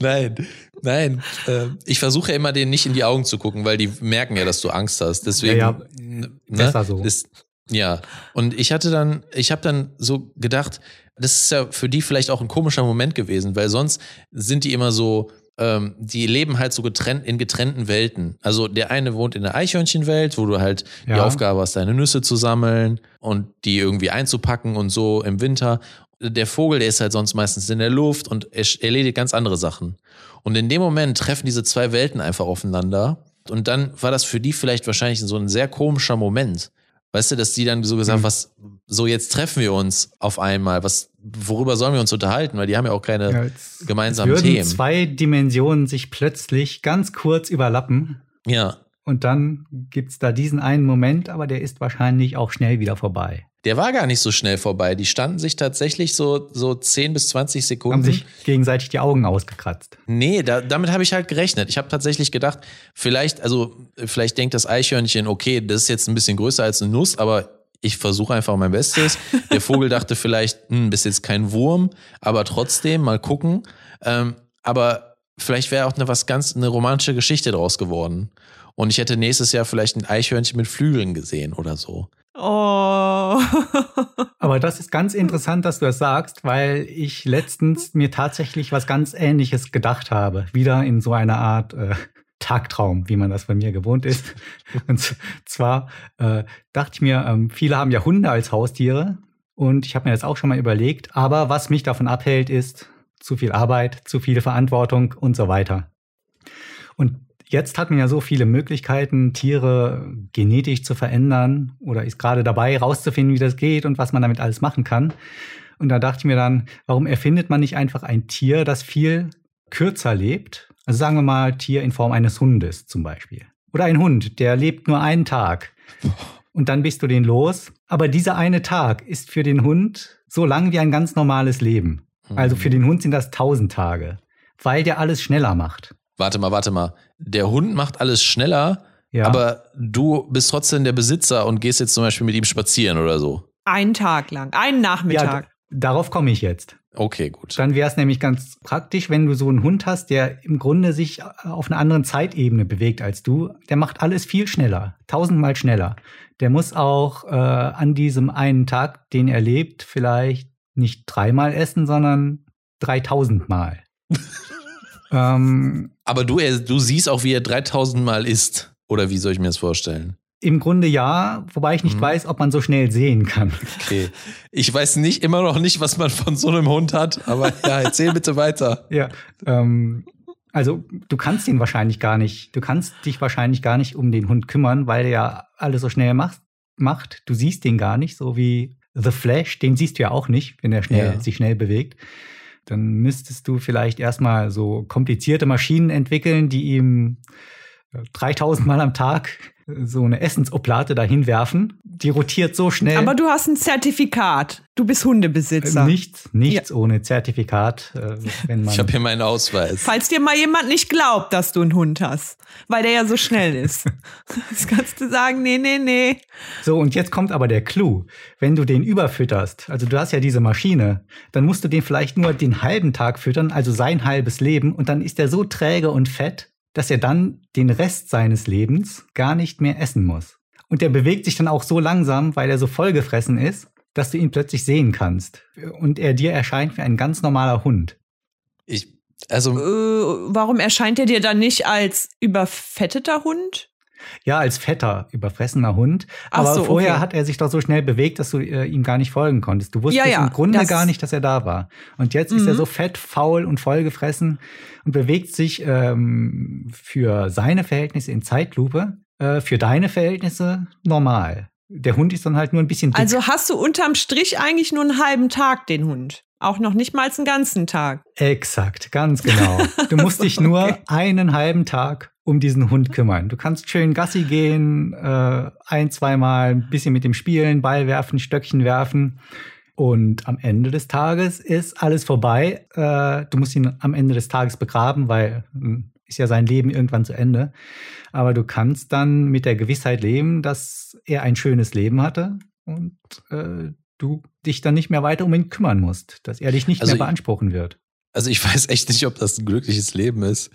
Nein, nein. Äh, ich versuche ja immer, denen nicht in die Augen zu gucken, weil die merken ja, dass du Angst hast. Deswegen. Ja, ja. Ne, Besser so. Ist, ja. Und ich hatte dann, ich habe dann so gedacht, das ist ja für die vielleicht auch ein komischer Moment gewesen, weil sonst sind die immer so, ähm, die leben halt so getrennt in getrennten Welten. Also der eine wohnt in der Eichhörnchenwelt, wo du halt die Ja. Aufgabe hast, deine Nüsse zu sammeln und die irgendwie einzupacken und so im Winter. Der Vogel, der ist halt sonst meistens in der Luft und er erledigt ganz andere Sachen. Und in dem Moment treffen diese zwei Welten einfach aufeinander. Und dann war das für die vielleicht wahrscheinlich so ein sehr komischer Moment. Weißt du, dass die dann so gesagt, Mhm. was, so jetzt treffen wir uns auf einmal. Was, worüber sollen wir uns unterhalten? Weil die haben ja auch keine Ja, jetzt- gemeinsamen es würden Themen. zwei Dimensionen sich plötzlich ganz kurz überlappen. Ja. Und dann gibt's da diesen einen Moment, aber der ist wahrscheinlich auch schnell wieder vorbei. Der war gar nicht so schnell vorbei. Die standen sich tatsächlich so, so 10 bis 20 Sekunden. Haben sich gegenseitig die Augen ausgekratzt. Nee, da, damit habe ich halt gerechnet. Ich habe tatsächlich gedacht, vielleicht, also vielleicht denkt das Eichhörnchen, okay, das ist jetzt ein bisschen größer als eine Nuss, aber ich versuche einfach mein Bestes. Der Vogel dachte vielleicht, hm, bist jetzt kein Wurm, aber trotzdem mal gucken. Ähm, aber vielleicht wäre auch eine was ganz eine romantische Geschichte draus geworden. Und ich hätte nächstes Jahr vielleicht ein Eichhörnchen mit Flügeln gesehen oder so. Oh. Aber das ist ganz interessant, dass du das sagst, weil ich letztens mir tatsächlich was ganz Ähnliches gedacht habe. Wieder in so einer Art äh, Tagtraum, wie man das bei mir gewohnt ist. Und zwar äh, dachte ich mir, ähm, viele haben ja Hunde als Haustiere und ich habe mir das auch schon mal überlegt. Aber was mich davon abhält, ist zu viel Arbeit, zu viel Verantwortung und so weiter. Und jetzt hat man ja so viele Möglichkeiten, Tiere genetisch zu verändern oder ist gerade dabei, rauszufinden, wie das geht und was man damit alles machen kann. Und da dachte ich mir dann, warum erfindet man nicht einfach ein Tier, das viel kürzer lebt? Also sagen wir mal Tier in Form eines Hundes zum Beispiel. Oder ein Hund, der lebt nur einen Tag. Und dann bist du den los. Aber dieser eine Tag ist für den Hund so lang wie ein ganz normales Leben. Also für den Hund sind das tausend Tage, weil der alles schneller macht. Warte mal, warte mal. Der Hund macht alles schneller, Ja. aber du bist trotzdem der Besitzer und gehst jetzt zum Beispiel mit ihm spazieren oder so. Einen Tag lang, einen ja, Nachmittag. d- darauf komme ich jetzt. Okay, gut. Dann wäre es nämlich ganz praktisch, wenn du so einen Hund hast, der im Grunde sich auf einer anderen Zeitebene bewegt als du. Der macht alles viel schneller, tausendmal schneller. Der muss auch äh, an diesem einen Tag, den er lebt, vielleicht nicht dreimal essen, sondern dreitausendmal. ähm, Aber du, er, du siehst auch, wie er 3000 Mal isst. Oder wie soll ich mir das vorstellen? Im Grunde ja, wobei ich nicht Mhm. weiß, ob man so schnell sehen kann. Okay. Ich weiß nicht, immer noch nicht, was man von so einem Hund hat, aber ja, erzähl bitte weiter. Ja, ähm, also du kannst ihn wahrscheinlich gar nicht, du kannst dich wahrscheinlich gar nicht um den Hund kümmern, weil der ja alles so schnell macht. macht. Du siehst den gar nicht, so wie The Flash, den siehst du ja auch nicht, wenn er schnell, Ja. sich schnell bewegt. Dann müsstest du vielleicht erstmal so komplizierte Maschinen entwickeln, die ihm äh, 3000 Mal am Tag äh, so eine Essensoblate dahin werfen. Die rotiert so schnell. Aber du hast ein Zertifikat. Du bist Hundebesitzer. äh, nichts, nichts ohne Zertifikat, äh, wenn man Ich habe hier meinen Ausweis. Falls dir mal jemand nicht glaubt, dass du einen Hund hast, weil der ja so schnell ist. Das kannst du sagen, nee, nee, nee. So, und jetzt kommt aber der Clou. Wenn du den überfütterst, also du hast ja diese Maschine, dann musst du den vielleicht nur den halben Tag füttern, also sein halbes Leben, und dann ist er so träge und fett, dass er dann den Rest seines Lebens gar nicht mehr essen muss. Und der bewegt sich dann auch so langsam, weil er so vollgefressen ist, dass du ihn plötzlich sehen kannst. Und er dir erscheint wie ein ganz normaler Hund. Ich, also, Äh, warum erscheint er dir dann nicht als überfetteter Hund? Ja, als fetter, überfressener Hund. Aber so, vorher okay. hat er sich doch so schnell bewegt, dass du äh, ihm gar nicht folgen konntest. Du wusstest Ja, ja, im Grunde gar nicht, dass er da war. Und jetzt ist er Mhm. so fett, faul und vollgefressen und bewegt sich ähm, für seine Verhältnisse in Zeitlupe, äh, für deine Verhältnisse normal. Der Hund ist dann halt nur ein bisschen dick. Also hast du unterm Strich eigentlich nur einen halben Tag den Hund. Auch noch nicht mal einen ganzen Tag. Exakt, ganz genau. Du musst dich nur Okay. einen halben Tag um diesen Hund kümmern. Du kannst schön Gassi gehen, äh, ein, zweimal ein bisschen mit dem spielen, Ball werfen, Stöckchen werfen. Und am Ende des Tages ist alles vorbei. Äh, du musst ihn am Ende des Tages begraben, weil hm, ist ja sein Leben irgendwann zu Ende. Aber du kannst dann mit der Gewissheit leben, dass er ein schönes Leben hatte und äh, du dich dann nicht mehr weiter um ihn kümmern musst, dass er dich nicht Also mehr beanspruchen wird. Also ich weiß echt nicht, ob das ein glückliches Leben ist.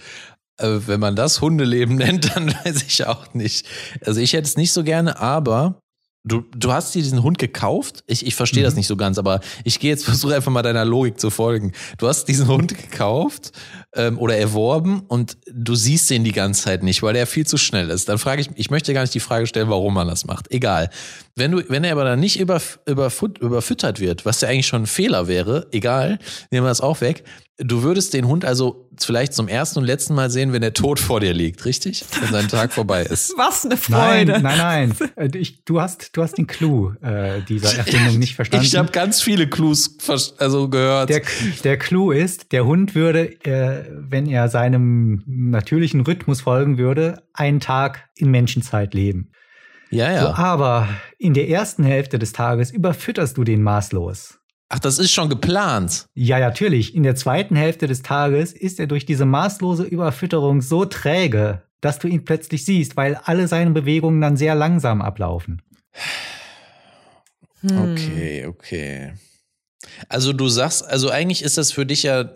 Äh, Wenn man das Hundeleben nennt, dann weiß ich auch nicht. Also ich hätte es nicht so gerne, aber du, du hast dir diesen Hund gekauft. Ich, ich verstehe das Mhm. nicht so ganz, aber ich gehe jetzt, versuche einfach mal deiner Logik zu folgen. Du hast diesen Hund gekauft ähm, oder erworben und du siehst den die ganze Zeit nicht, weil er viel zu schnell ist. Dann frage ich, ich möchte gar nicht die Frage stellen, warum man das macht. Egal. Wenn du, wenn er aber dann nicht über, überfut, überfüttert wird, was ja eigentlich schon ein Fehler wäre, egal, nehmen wir das auch weg. Du würdest den Hund also vielleicht zum ersten und letzten Mal sehen, wenn er tot vor dir liegt, richtig? Wenn sein Tag vorbei ist. Was eine Nein, Freude. nein, nein. Äh, Ich, du, hast, du hast den Clou äh, dieser Erfindung nicht verstanden. Ich habe ganz viele Clues also gehört. Der, der Clou ist, der Hund würde, äh, wenn er seinem natürlichen Rhythmus folgen würde, einen Tag in Menschenzeit leben. ja, So, ja. aber in der ersten Hälfte des Tages überfütterst du den maßlos. Ach, das ist schon geplant. Ja, natürlich. In der zweiten Hälfte des Tages ist er durch diese maßlose Überfütterung so träge, dass du ihn plötzlich siehst, weil alle seine Bewegungen dann sehr langsam ablaufen. Hm. Okay, okay. Also du sagst, also eigentlich ist das für dich ja,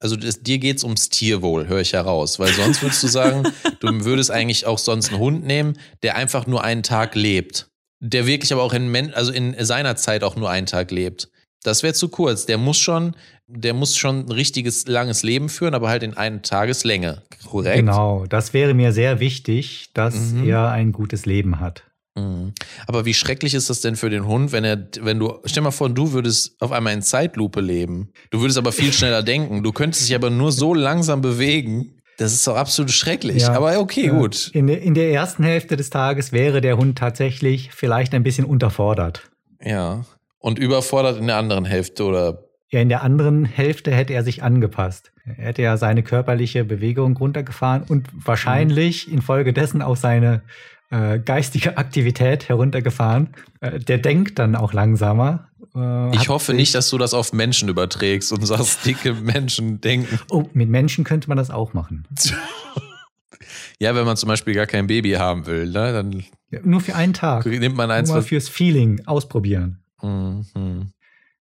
also das, dir geht's ums Tierwohl, höre ich heraus, weil sonst würdest du sagen, du würdest eigentlich auch sonst einen Hund nehmen, der einfach nur einen Tag lebt, der wirklich aber auch in Men also in seiner Zeit auch nur einen Tag lebt. Das wäre zu kurz. Der muss schon, der muss schon ein richtiges langes Leben führen, aber halt in einer Tageslänge, korrekt? Genau, das wäre mir sehr wichtig, dass Mhm. er ein gutes Leben hat. Mhm. Aber wie schrecklich ist das denn für den Hund, wenn er, wenn du, stell mal vor, du würdest auf einmal in Zeitlupe leben. Du würdest aber viel schneller denken. Du könntest dich aber nur so langsam bewegen. Das ist doch absolut schrecklich. Ja. Aber okay, gut. In, in der ersten Hälfte des Tages wäre der Hund tatsächlich vielleicht ein bisschen unterfordert. Ja. Und überfordert in der anderen Hälfte oder Ja, in der anderen Hälfte hätte er sich angepasst. Er hätte ja seine körperliche Bewegung runtergefahren und wahrscheinlich infolgedessen auch seine äh, geistige Aktivität heruntergefahren. Äh, der denkt dann auch langsamer. Äh, ich hoffe nicht, dass du das auf Menschen überträgst und sagst, dicke Menschen denken. Oh, mit Menschen könnte man das auch machen. Ja, wenn man zum Beispiel gar kein Baby haben will, ne, dann Ja, nur für einen Tag. nimmt man Nur eins, was. fürs Feeling ausprobieren. Mhm.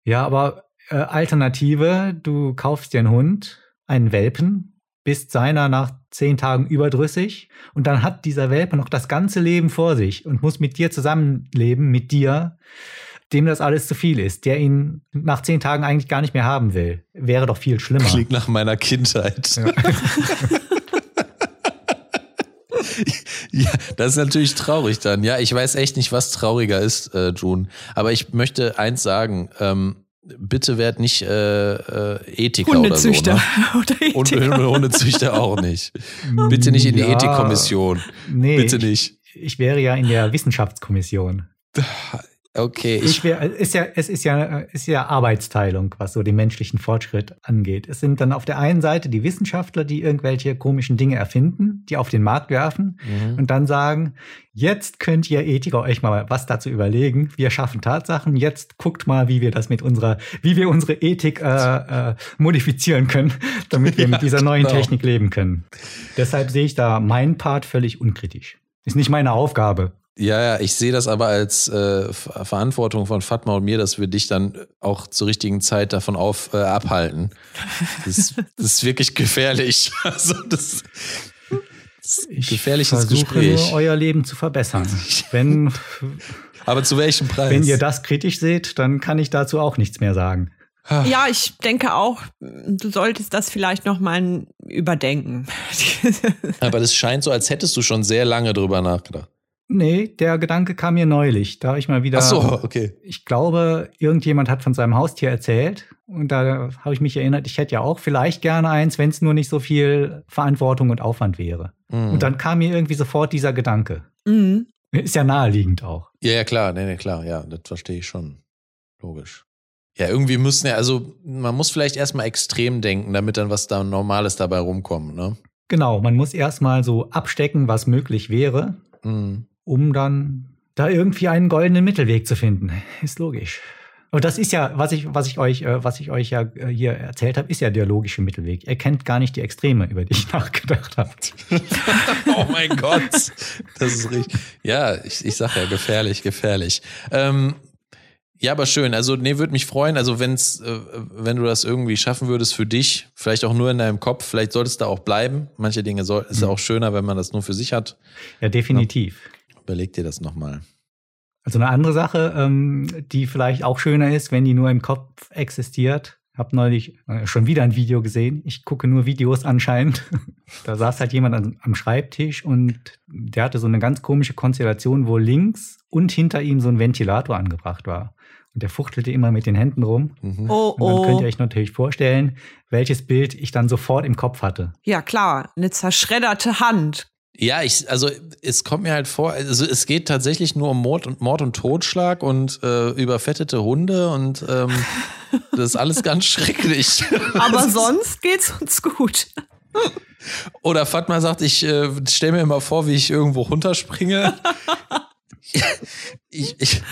Ja, aber äh, Alternative, du kaufst dir einen Hund, einen Welpen, bist seiner nach zehn Tagen überdrüssig und dann hat dieser Welpe noch das ganze Leben vor sich und muss mit dir zusammenleben, mit dir, dem das alles zu viel ist, der ihn nach zehn Tagen eigentlich gar nicht mehr haben will. Wäre doch viel schlimmer. Klingt nach meiner Kindheit. Ja. Ja, das ist natürlich traurig dann. Ja, ich weiß echt nicht, was trauriger ist, äh, June. Aber ich möchte eins sagen. Ähm, bitte werd nicht äh, äh, Ethiker Hundezüchter oder so. oder Ne? Und Ethiker. Hundezüchter auch nicht. Bitte nicht in die Ja, Ethikkommission. Nee, Bitte ich, nicht. ich wäre ja in der Wissenschaftskommission. Okay, Ich wär, ist ja, es ist ja, ist ja Arbeitsteilung, was so den menschlichen Fortschritt angeht. Es sind dann auf der einen Seite die Wissenschaftler, die irgendwelche komischen Dinge erfinden, die auf den Markt werfen Mhm. und dann sagen, jetzt könnt ihr Ethiker euch mal was dazu überlegen. Wir schaffen Tatsachen. Jetzt guckt mal, wie wir das mit unserer, wie wir unsere Ethik äh, äh, modifizieren können, damit wir Ja, mit dieser neuen genau. Technik leben können. Deshalb sehe ich da meinen Part völlig unkritisch. Ist nicht meine Aufgabe. Ja, ja, ich sehe das aber als äh, Ver- Verantwortung von Fatma und mir, dass wir dich dann auch zur richtigen Zeit davon auf, äh, abhalten. Das, das ist wirklich gefährlich. Also das, das ist ein Ich gefährliches versuche Gespräch. nur, euer Leben zu verbessern. Wenn, Aber zu welchem Preis? wenn ihr das kritisch seht, dann kann ich dazu auch nichts mehr sagen. Ja, ich denke auch, du solltest das vielleicht noch mal überdenken. Aber das scheint so, als hättest du schon sehr lange drüber nachgedacht. Nee, der Gedanke kam mir neulich. Da habe ich mal wieder. Ach so, okay. Ich glaube, irgendjemand hat von seinem Haustier erzählt. Und da habe ich mich erinnert, ich hätte ja auch vielleicht gerne eins, wenn es nur nicht so viel Verantwortung und Aufwand wäre. Mhm. Und dann kam mir irgendwie sofort dieser Gedanke. mhm. Ist ja naheliegend auch. Ja, ja, klar, nee, nee, klar, ja, das verstehe ich schon. Logisch. Ja, irgendwie müssen ja, also man muss vielleicht erstmal extrem denken, damit dann was da Normales dabei rumkommt, ne? Genau, man muss erstmal so abstecken, was möglich wäre, Mhm. Um dann da irgendwie einen goldenen Mittelweg zu finden. Ist logisch. Und das ist ja, was ich, was ich euch, äh, was ich euch ja äh, hier erzählt habe, ist ja der logische Mittelweg. Ihr kennt gar nicht die Extreme, über die ich nachgedacht habe. oh mein Gott. Das ist richtig. Ja, ich, ich sag ja, gefährlich, gefährlich. Ähm, ja, aber schön. Also, nee, würde mich freuen. Also, wenn's, äh, wenn du das irgendwie schaffen würdest für dich, vielleicht auch nur in deinem Kopf, vielleicht solltest du da auch bleiben. Manche Dinge soll, ist ja auch schöner, wenn man das nur für sich hat. Ja, definitiv. Überleg dir das nochmal. Also eine andere Sache, ähm, die vielleicht auch schöner ist, wenn die nur im Kopf existiert. Hab neulich äh, schon wieder ein Video gesehen. Ich gucke nur Videos anscheinend. da saß halt jemand am, am Schreibtisch und der hatte so eine ganz komische Konstellation, wo links und hinter ihm so ein Ventilator angebracht war. Und der fuchtelte immer mit den Händen rum. Mhm. Oh, und dann könnt ihr euch natürlich vorstellen, welches Bild ich dann sofort im Kopf hatte. Ja, klar, eine zerschredderte Hand. Ja, ich, also es kommt mir halt vor, also es geht tatsächlich nur um Mord und Mord und Totschlag und äh, überfettete Hunde und ähm, das ist alles ganz schrecklich. Aber sonst geht's uns gut. Oder Fatma sagt, ich äh, stell mir immer vor, wie ich irgendwo runterspringe. ich, ich,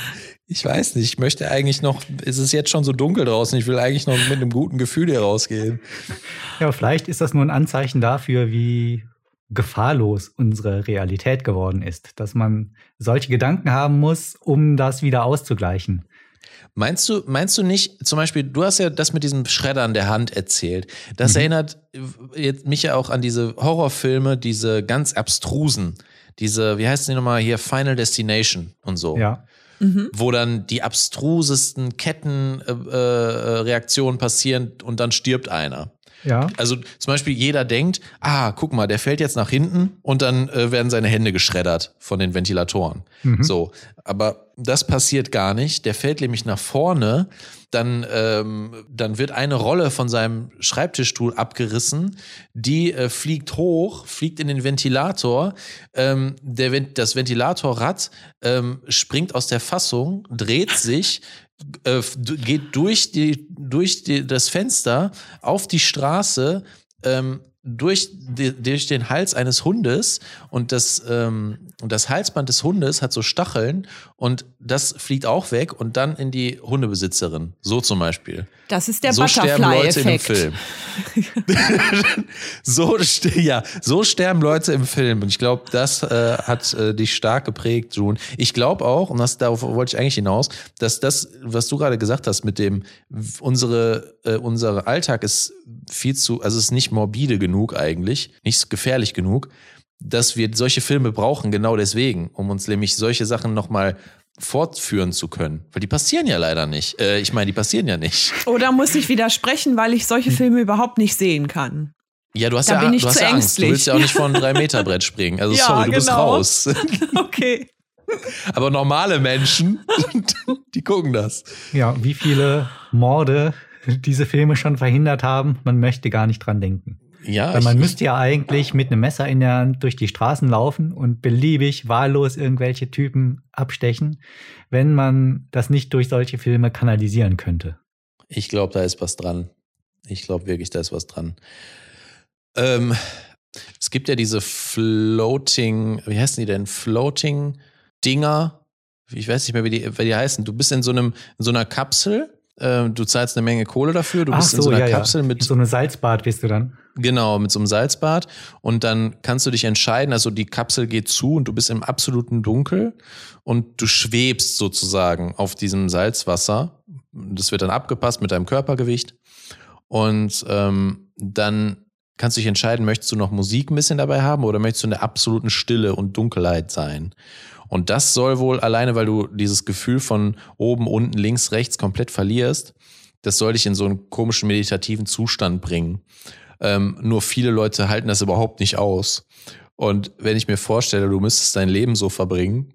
ich weiß nicht, ich möchte eigentlich noch, es ist jetzt schon so dunkel draußen, ich will eigentlich noch mit einem guten Gefühl hier rausgehen. Ja, vielleicht ist das nur ein Anzeichen dafür, wie gefahrlos unsere Realität geworden ist, dass man solche Gedanken haben muss, um das wieder auszugleichen. Meinst du, meinst du nicht, zum Beispiel, du hast ja das mit diesem Schreddern der Hand erzählt. Das mhm. erinnert mich ja auch an diese Horrorfilme, diese ganz abstrusen, diese, wie heißt die nochmal hier, Final Destination und so. Ja. Mhm. Wo dann die abstrusesten Kettenreaktionen äh, äh, passieren und dann stirbt einer. Ja. Also zum Beispiel jeder denkt, ah, guck mal, der fällt jetzt nach hinten und dann äh, werden seine Hände geschreddert von den Ventilatoren. Mhm. So, aber das passiert gar nicht. Der fällt nämlich nach vorne, dann, ähm, dann wird eine Rolle von seinem Schreibtischstuhl abgerissen, die äh, fliegt hoch, fliegt in den Ventilator. Ähm, der, das Ventilatorrad ähm, springt aus der Fassung, dreht sich, äh, geht durch, die, durch die, das Fenster auf die Straße, ähm, durch, die, durch den Hals eines Hundes und das, ähm, das Halsband des Hundes hat so Stacheln und das fliegt auch weg und dann in die Hundebesitzerin. So zum Beispiel. Das ist der so sterben Leute im Film. so, ja, so sterben Leute im Film. Und ich glaube, das äh, hat äh, dich stark geprägt, June. Ich glaube auch, und das, darauf wollte ich eigentlich hinaus, dass das, was du gerade gesagt hast, mit dem, unsere, äh, unser Alltag ist viel zu, also ist nicht morbide genug eigentlich, nicht gefährlich genug, dass wir solche Filme brauchen, genau deswegen, um uns nämlich solche Sachen nochmal fortführen zu können. Weil die passieren ja leider nicht. Äh, ich meine, die passieren ja nicht. Oder muss ich widersprechen, weil ich solche Filme überhaupt nicht sehen kann? Ja, du hast da ja, du hast ja Angst. Du willst ja auch nicht von drei Meter Brett springen. Also ja, sorry, du genau. bist raus. okay. Aber normale Menschen, die gucken das. Ja, wie viele Morde diese Filme schon verhindert haben, man möchte gar nicht dran denken. Ja, Weil man müsste ja eigentlich mit einem Messer in der Hand durch die Straßen laufen und beliebig wahllos irgendwelche Typen abstechen, wenn man das nicht durch solche Filme kanalisieren könnte. Ich glaube, da ist was dran. Ich glaube wirklich, da ist was dran. Ähm, es gibt ja diese Floating, wie heißen die denn? Floating Dinger. Ich weiß nicht mehr, wie die, wie die heißen. Du bist in so einem, in so einer Kapsel äh, du zahlst eine Menge Kohle dafür, du Ach bist so, in so einer ja, Kapsel ja. mit. So eine Salzbad bist du dann. Genau, mit so einem Salzbad. Und dann kannst du dich entscheiden, also die Kapsel geht zu und du bist im absoluten Dunkel und du schwebst sozusagen auf diesem Salzwasser. Das wird dann abgepasst mit deinem Körpergewicht. Und ähm, dann kannst du dich entscheiden, möchtest du noch Musik ein bisschen dabei haben oder möchtest du in der absoluten Stille und Dunkelheit sein? Und das soll wohl alleine, weil du dieses Gefühl von oben, unten, links, rechts komplett verlierst, das soll dich in so einen komischen meditativen Zustand bringen. Ähm, nur viele Leute halten das überhaupt nicht aus. Und wenn ich mir vorstelle, du müsstest dein Leben so verbringen,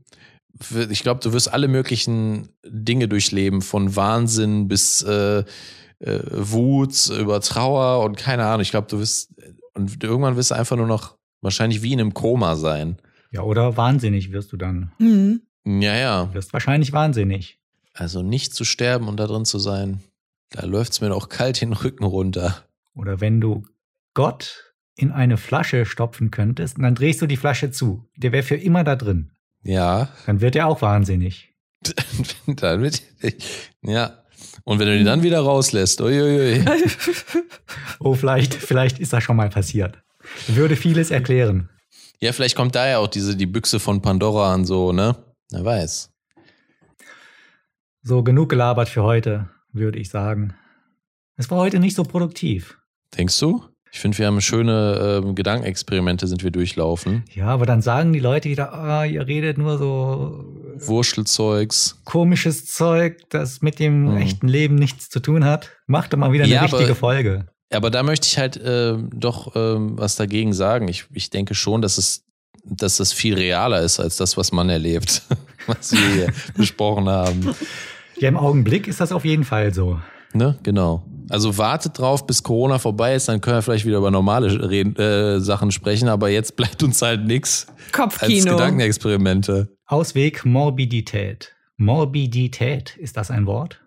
ich glaube, du wirst alle möglichen Dinge durchleben, von Wahnsinn bis äh, äh, Wut über Trauer und keine Ahnung. Ich glaube, du wirst und irgendwann wirst du einfach nur noch wahrscheinlich wie in einem Koma sein. Ja, oder wahnsinnig wirst du dann. Mhm. Ja, ja. Du wirst wahrscheinlich wahnsinnig. Also nicht zu sterben und da drin zu sein, da läuft es mir doch kalt den Rücken runter. Oder wenn du Gott in eine Flasche stopfen könntest und dann drehst du die Flasche zu, der wäre für immer da drin. Ja. Dann wird er auch wahnsinnig. dann wird, ja. Und wenn du die dann wieder rauslässt, uiuiui. Oh, vielleicht, vielleicht ist das schon mal passiert. Würde vieles erklären. Ja, vielleicht kommt da ja auch diese, die Büchse von Pandora an so, ne? Wer weiß. So, genug gelabert für heute, würde ich sagen. Es war heute nicht so produktiv. Denkst du? Ich finde, wir haben schöne ähm, Gedankenexperimente sind wir durchlaufen. Ja, aber dann sagen die Leute wieder, ah, ihr redet nur so Wurschtelzeugs. komisches Zeug, das mit dem Hm. echten Leben nichts zu tun hat. Macht doch mal wieder eine Ja, aber- richtige Folge. Aber da möchte ich halt ähm, doch ähm, was dagegen sagen. Ich, ich denke schon, dass es, dass das viel realer ist als das, was man erlebt, was wir hier besprochen haben. Ja, im Augenblick ist das auf jeden Fall so. Ne? Genau. Also wartet drauf, bis Corona vorbei ist, dann können wir vielleicht wieder über normale Reden, äh, Sachen sprechen, aber jetzt bleibt uns halt nichts als Kopfkino. Gedankenexperimente. Ausweg Morbidität. Morbidität, ist das ein Wort?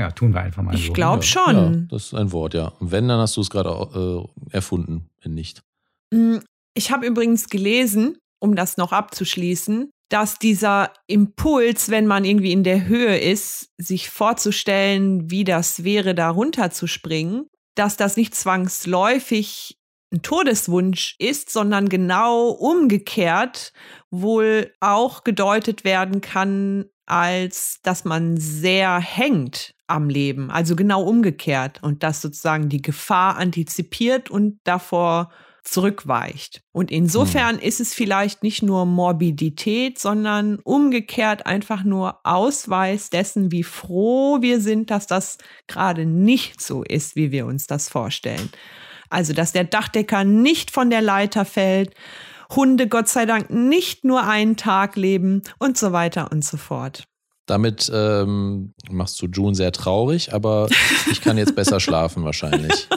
Ja, tun wir einfach mal Ich so. glaub- Ja, schon. Ja, das ist ein Wort, ja. Und wenn, dann hast du es gerade äh, erfunden, wenn nicht. Mm, Ich habe übrigens gelesen, um das noch abzuschließen, dass dieser Impuls, wenn man irgendwie in der Höhe ist, sich vorzustellen, wie das wäre, da runterzuspringen, dass das nicht zwangsläufig ein Todeswunsch ist, sondern genau umgekehrt wohl auch gedeutet werden kann, als dass man sehr hängt am Leben. Also genau umgekehrt und dass sozusagen die Gefahr antizipiert und davor zurückweicht. Und insofern ist es vielleicht nicht nur Morbidität, sondern umgekehrt einfach nur Ausweis dessen, wie froh wir sind, dass das gerade nicht so ist, wie wir uns das vorstellen. Also, dass der Dachdecker nicht von der Leiter fällt, Hunde Gott sei Dank nicht nur einen Tag leben und so weiter und so fort. Damit ähm, machst du June sehr traurig, aber ich kann jetzt besser schlafen wahrscheinlich.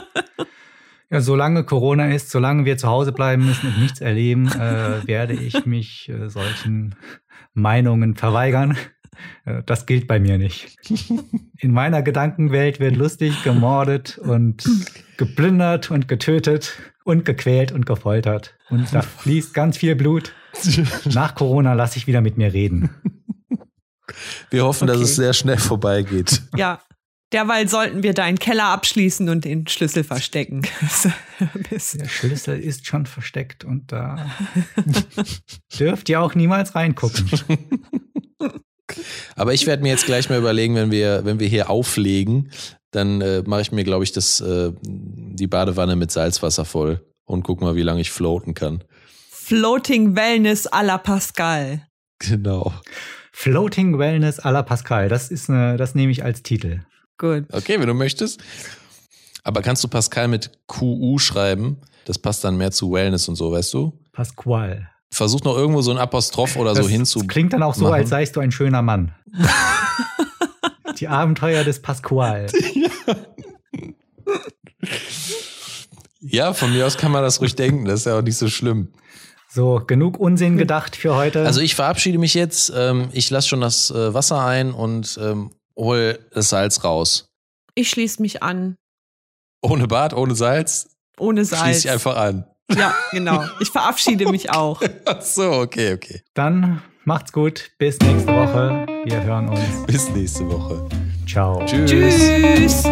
Ja, solange Corona ist, solange wir zu Hause bleiben müssen und nichts erleben, äh, werde ich mich äh, solchen Meinungen verweigern. Äh, das gilt bei mir nicht. In meiner Gedankenwelt wird lustig gemordet und geplündert und getötet und gequält und gefoltert. Und da fließt ganz viel Blut. Nach Corona lasse ich wieder mit mir reden. Wir hoffen, dass Okay. es sehr schnell vorbeigeht. Ja, derweil sollten wir deinen Keller abschließen und den Schlüssel verstecken. Der Schlüssel ist schon versteckt und da dürft ihr auch niemals reingucken. Aber ich werde mir jetzt gleich mal überlegen, wenn wir, wenn wir hier auflegen, dann äh, mache ich mir, glaube ich, das, äh, die Badewanne mit Salzwasser voll und guck mal, wie lange ich floaten kann. Floating Wellness à la Pascal. Genau. Floating Wellness à la Pascal, das ist eine, das nehme ich als Titel. Gut. Okay, wenn du möchtest. Aber kannst du Pascal mit QU schreiben? Das passt dann mehr zu Wellness und so, weißt du? Pasqual. Versuch noch irgendwo so ein Apostroph oder das, so hinzu. das klingt dann auch so, machen. als seist du ein schöner Mann. Die Abenteuer des Pasqual. Ja, von mir aus kann man das ruhig denken. Das ist ja auch nicht so schlimm. So, genug Unsinn gedacht für heute. Also ich verabschiede mich jetzt. Ähm, ich lasse schon das äh, Wasser ein und ähm, hol das Salz raus. Ich schließe mich an. Ohne Bad, ohne Salz, Ohne Salz. ich einfach an. Ja, genau. Ich verabschiede mich auch. Ach so, okay, okay. Dann macht's gut. Bis nächste Woche. Wir hören uns. Bis nächste Woche. Ciao. Tschüss. Tschüss.